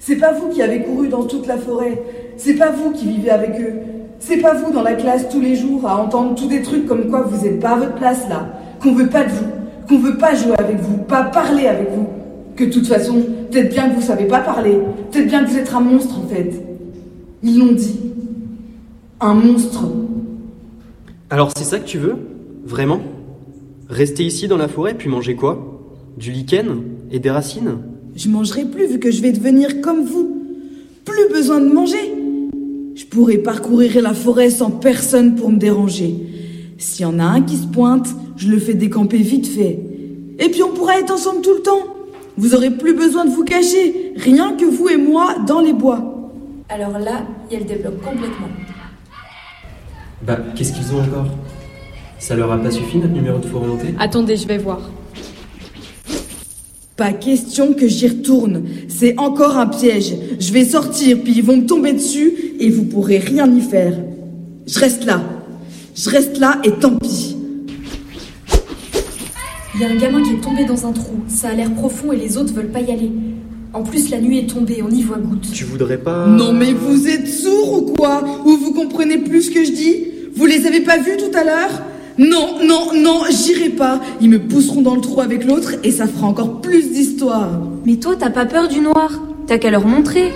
[SPEAKER 18] C'est pas vous qui avez couru dans toute la forêt. C'est pas vous qui vivez avec eux. C'est pas vous dans la classe tous les jours à entendre tous des trucs comme quoi vous êtes pas à votre place là. Qu'on veut pas de vous. Qu'on veut pas jouer avec vous. Pas parler avec vous. Que de toute façon, peut-être bien que vous savez pas parler. Peut-être bien que vous êtes un monstre en fait. Ils l'ont dit. Un monstre.
[SPEAKER 22] Alors c'est ça que tu veux? Vraiment? Rester ici dans la forêt puis manger quoi? Du lichen et des racines?
[SPEAKER 18] Je mangerai plus vu que je vais devenir comme vous. Plus besoin de manger. Je pourrai parcourir la forêt sans personne pour me déranger. S'il y en a un qui se pointe, je le fais décamper vite fait. Et puis on pourra être ensemble tout le temps. Vous aurez plus besoin de vous cacher, rien que vous et moi dans les bois.
[SPEAKER 24] Alors là, il débloque complètement.
[SPEAKER 22] Bah, qu'est-ce qu'ils ont encore? Ça leur a pas suffi notre numéro de faux remonté
[SPEAKER 25] Attendez, je vais voir.
[SPEAKER 18] Pas question que j'y retourne. C'est encore un piège. Je vais sortir, puis ils vont me tomber dessus et vous pourrez rien y faire. Je reste là. Je reste là et tant pis.
[SPEAKER 25] Il y a un gamin qui est tombé dans un trou. Ça a l'air profond et les autres veulent pas y aller. En plus, la nuit est tombée, on y voit goutte.
[SPEAKER 22] Tu voudrais pas.
[SPEAKER 18] Non mais vous êtes sourds ou quoi? Ou vous comprenez plus ce que je dis? Vous les avez pas vus tout à l'heure? Non, non, non, j'irai pas. Ils me pousseront dans le trou avec l'autre et ça fera encore plus d'histoire.
[SPEAKER 24] Mais toi, t'as pas peur du noir? T'as qu'à leur montrer.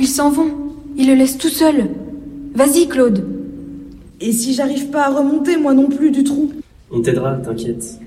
[SPEAKER 24] Ils s'en vont. Ils le laissent tout seul. Vas-y, Claude.
[SPEAKER 18] Et si j'arrive pas à remonter moi non plus du trou?
[SPEAKER 22] On t'aidera, t'inquiète.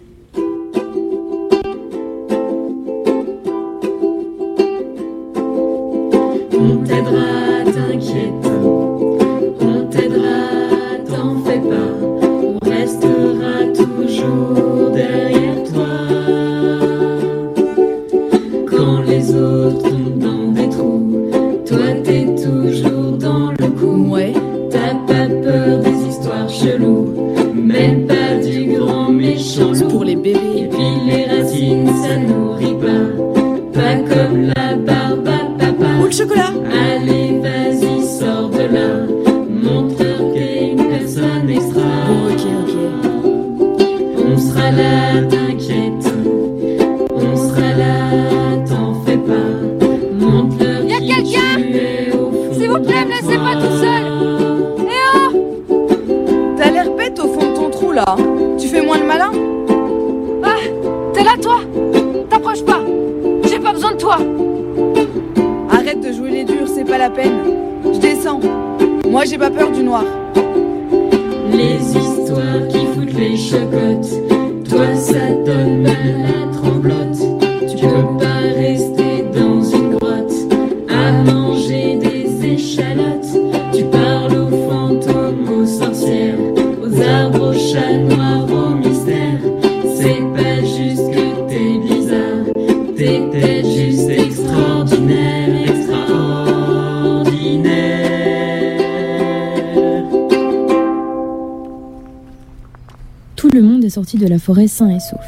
[SPEAKER 9] Forêt sain et sauf.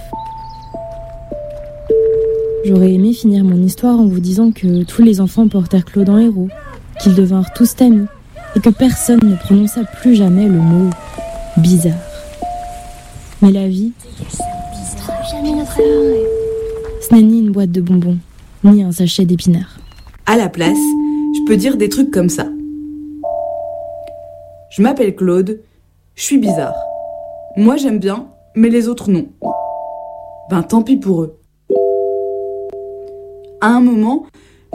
[SPEAKER 9] J'aurais aimé finir mon histoire en vous disant que tous les enfants portèrent Claude en héros, qu'ils devinrent tous amis, et que personne ne prononça plus jamais le mot bizarre. Mais la vie, ce n'est ni une boîte de bonbons, ni un sachet d'épinards.
[SPEAKER 18] À la place, je peux dire des trucs comme ça. Je m'appelle Claude, je suis bizarre. Moi j'aime bien, mais les autres non. Ben tant pis pour eux. À un moment,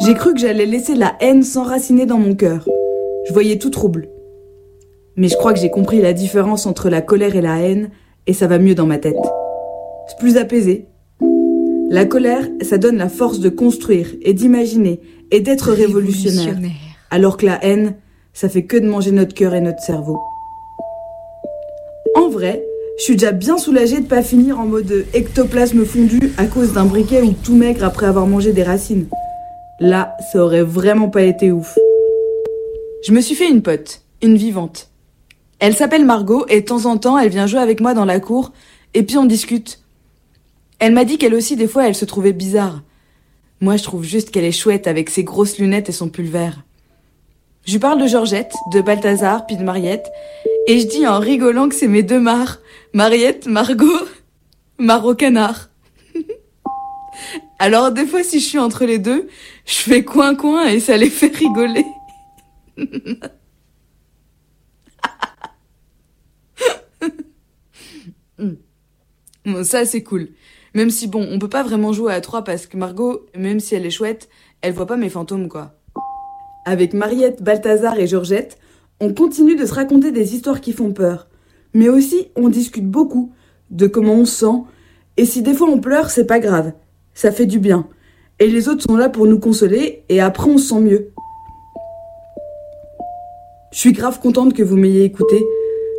[SPEAKER 18] j'ai cru que j'allais laisser la haine s'enraciner dans mon cœur. Je voyais tout trouble. Mais je crois que j'ai compris la différence entre la colère et la haine, et ça va mieux dans ma tête. C'est plus apaisé. La colère, ça donne la force de construire et d'imaginer et d'être révolutionnaire. Alors que la haine, ça fait que de manger notre cœur et notre cerveau. Je suis déjà bien soulagée de pas finir en mode ectoplasme fondu à cause d'un briquet ou tout maigre après avoir mangé des racines. Là, ça aurait vraiment pas été ouf. Je me suis fait une pote, une vivante. Elle s'appelle Margot et de temps en temps, elle vient jouer avec moi dans la cour et puis on discute. Elle m'a dit qu'elle aussi, des fois, elle se trouvait bizarre. Moi, je trouve juste qu'elle est chouette avec ses grosses lunettes et son pull. Je parle de Georgette, de Balthazar, puis de Mariette, et je dis en rigolant que c'est mes deux mares, Mariette, Margot, Maro Canard. Alors des fois, si je suis entre les deux, je fais coin-coin et ça les fait rigoler. Bon, ça c'est cool. Même si bon, on peut pas vraiment jouer à trois parce que Margot, même si elle est chouette, elle voit pas mes fantômes quoi. Avec Mariette, Balthazar et Georgette, on continue de se raconter des histoires qui font peur. Mais aussi, on discute beaucoup de comment on se sent. Et si des fois on pleure, c'est pas grave. Ça fait du bien. Et les autres sont là pour nous consoler et après on se sent mieux. Je suis grave contente que vous m'ayez écouté.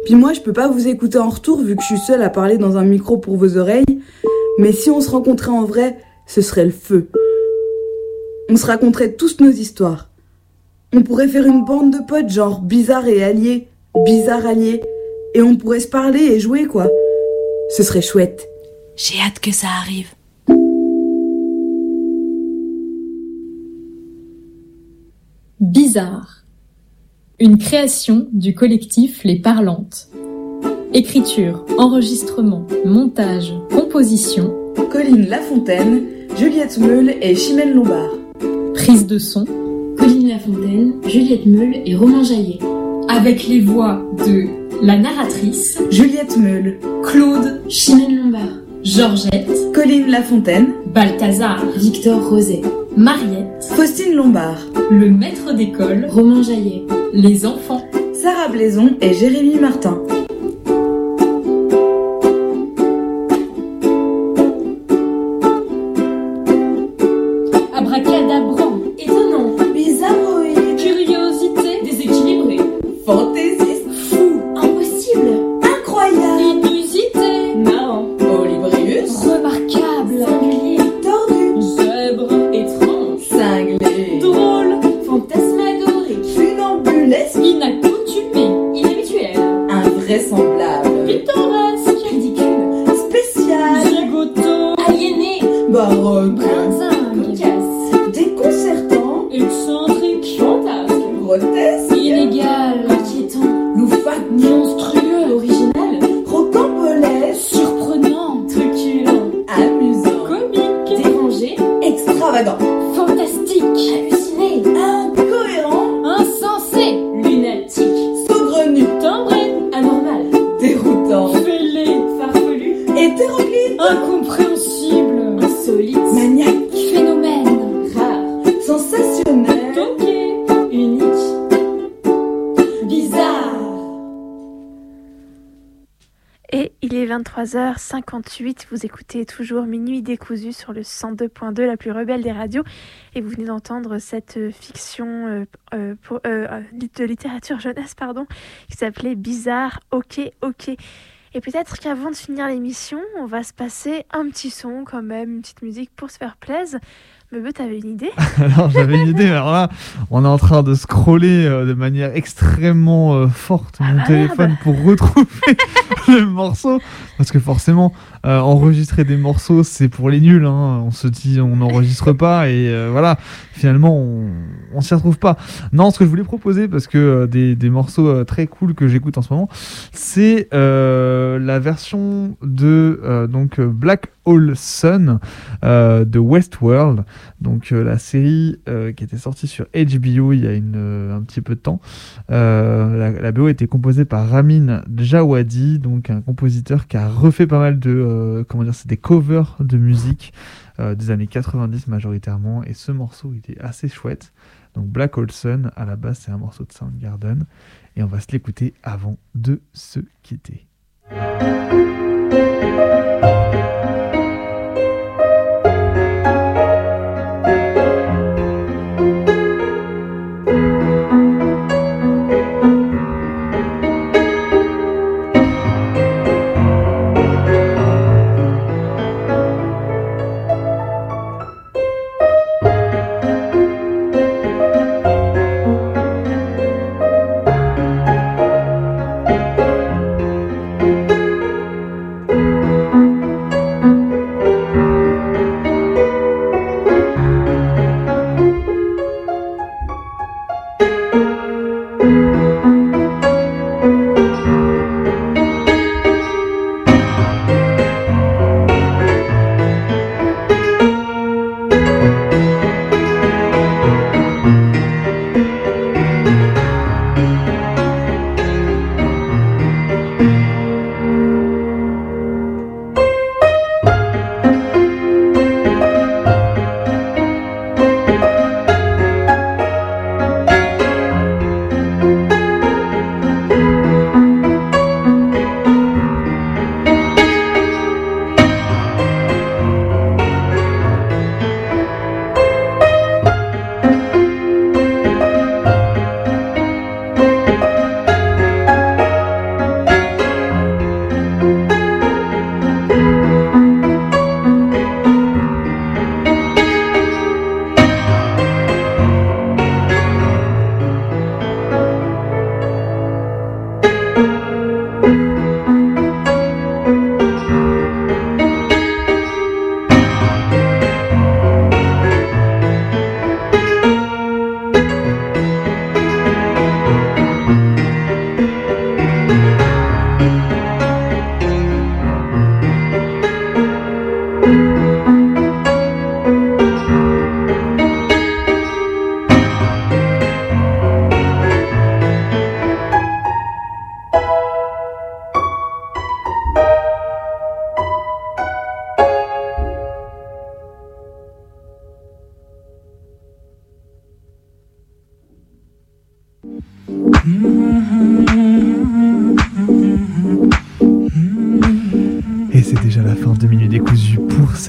[SPEAKER 18] Puis moi, je peux pas vous écouter en retour vu que je suis seule à parler dans un micro pour vos oreilles. Mais si on se rencontrait en vrai, ce serait le feu. On se raconterait tous nos histoires. On pourrait faire une bande de potes genre bizarre et alliés, bizarre alliés. Et on pourrait se parler et jouer quoi. Ce serait chouette.
[SPEAKER 24] J'ai hâte que ça arrive.
[SPEAKER 26] Bizarre. Une création du collectif Les Parlantes. Écriture, enregistrement, montage, composition.
[SPEAKER 18] Colline Lafontaine, Juliette Meule et Chimène Lombard.
[SPEAKER 26] Prise de son.
[SPEAKER 15] Colline Lafontaine, Juliette Meule et Romain Jaillet.
[SPEAKER 26] Avec les voix de la narratrice,
[SPEAKER 18] Juliette Meule,
[SPEAKER 26] Claude,
[SPEAKER 15] Chimène Lombard.
[SPEAKER 26] Georgette,
[SPEAKER 18] Colline Lafontaine,
[SPEAKER 26] Balthazar,
[SPEAKER 15] Victor Roset.
[SPEAKER 26] Mariette,
[SPEAKER 18] Faustine Lombard,
[SPEAKER 26] le maître d'école,
[SPEAKER 15] Romain Jaillet.
[SPEAKER 26] les enfants.
[SPEAKER 18] Sarah Blaison et Jérémy Martin.
[SPEAKER 11] 23h58, vous écoutez toujours Minuit décousu sur le 102.2, la plus rebelle des radios, et vous venez d'entendre cette fiction euh, euh, euh, de littérature jeunesse pardon, qui s'appelait Bizarre, ok, ok. Et peut-être qu'avant de finir l'émission, on va se passer un petit son quand même, une petite musique pour se faire plaisir. Bebe, t'avais une idée?
[SPEAKER 10] Alors j'avais une idée, mais alors là, on est en train de scroller euh, de manière extrêmement euh, forte mon
[SPEAKER 11] bah
[SPEAKER 10] téléphone
[SPEAKER 11] merde.
[SPEAKER 10] pour retrouver le morceau. Parce que forcément, euh, enregistrer des morceaux, c'est pour les nuls. hein. On se dit, on n'enregistre pas et euh, voilà, finalement, on, on s'y retrouve pas. Non, ce que je voulais proposer, parce que euh, des, des morceaux très cool que j'écoute en ce moment, c'est la version de donc Black Hole Sun de Westworld, donc la série qui était sortie sur HBO il y a une, un petit peu de temps. La, la BO été composée par Ramin Djawadi, donc un compositeur qui a refait pas mal de comment dire, c'est des covers de musique euh, des années 90 majoritairement, et ce morceau il est assez chouette. Donc Black Hole à la base c'est un morceau de Soundgarden, et on va se l'écouter avant de se quitter.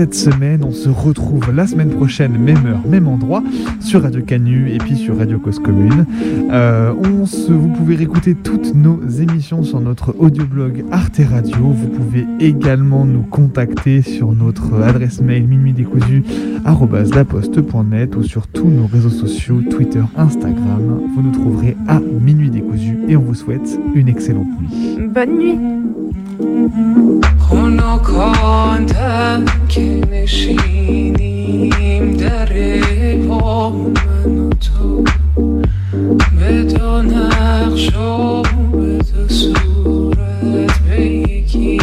[SPEAKER 10] Cette semaine. On se retrouve la semaine prochaine, même heure, même endroit, sur Radio Canu et puis sur Radio Cause Commune. Euh, on se, vous pouvez réécouter toutes nos émissions sur notre audioblog Arte Radio. Vous pouvez également nous contacter sur notre adresse mail minuitdécousu@laposte.net ou sur tous nos réseaux sociaux, Twitter, Instagram. Vous nous trouverez à Minuit décousu et on vous souhaite une excellente nuit.
[SPEAKER 11] Bonne nuit
[SPEAKER 27] خنکاندم که نشینیم در من تو. به دو نقش به دو صورت به یکی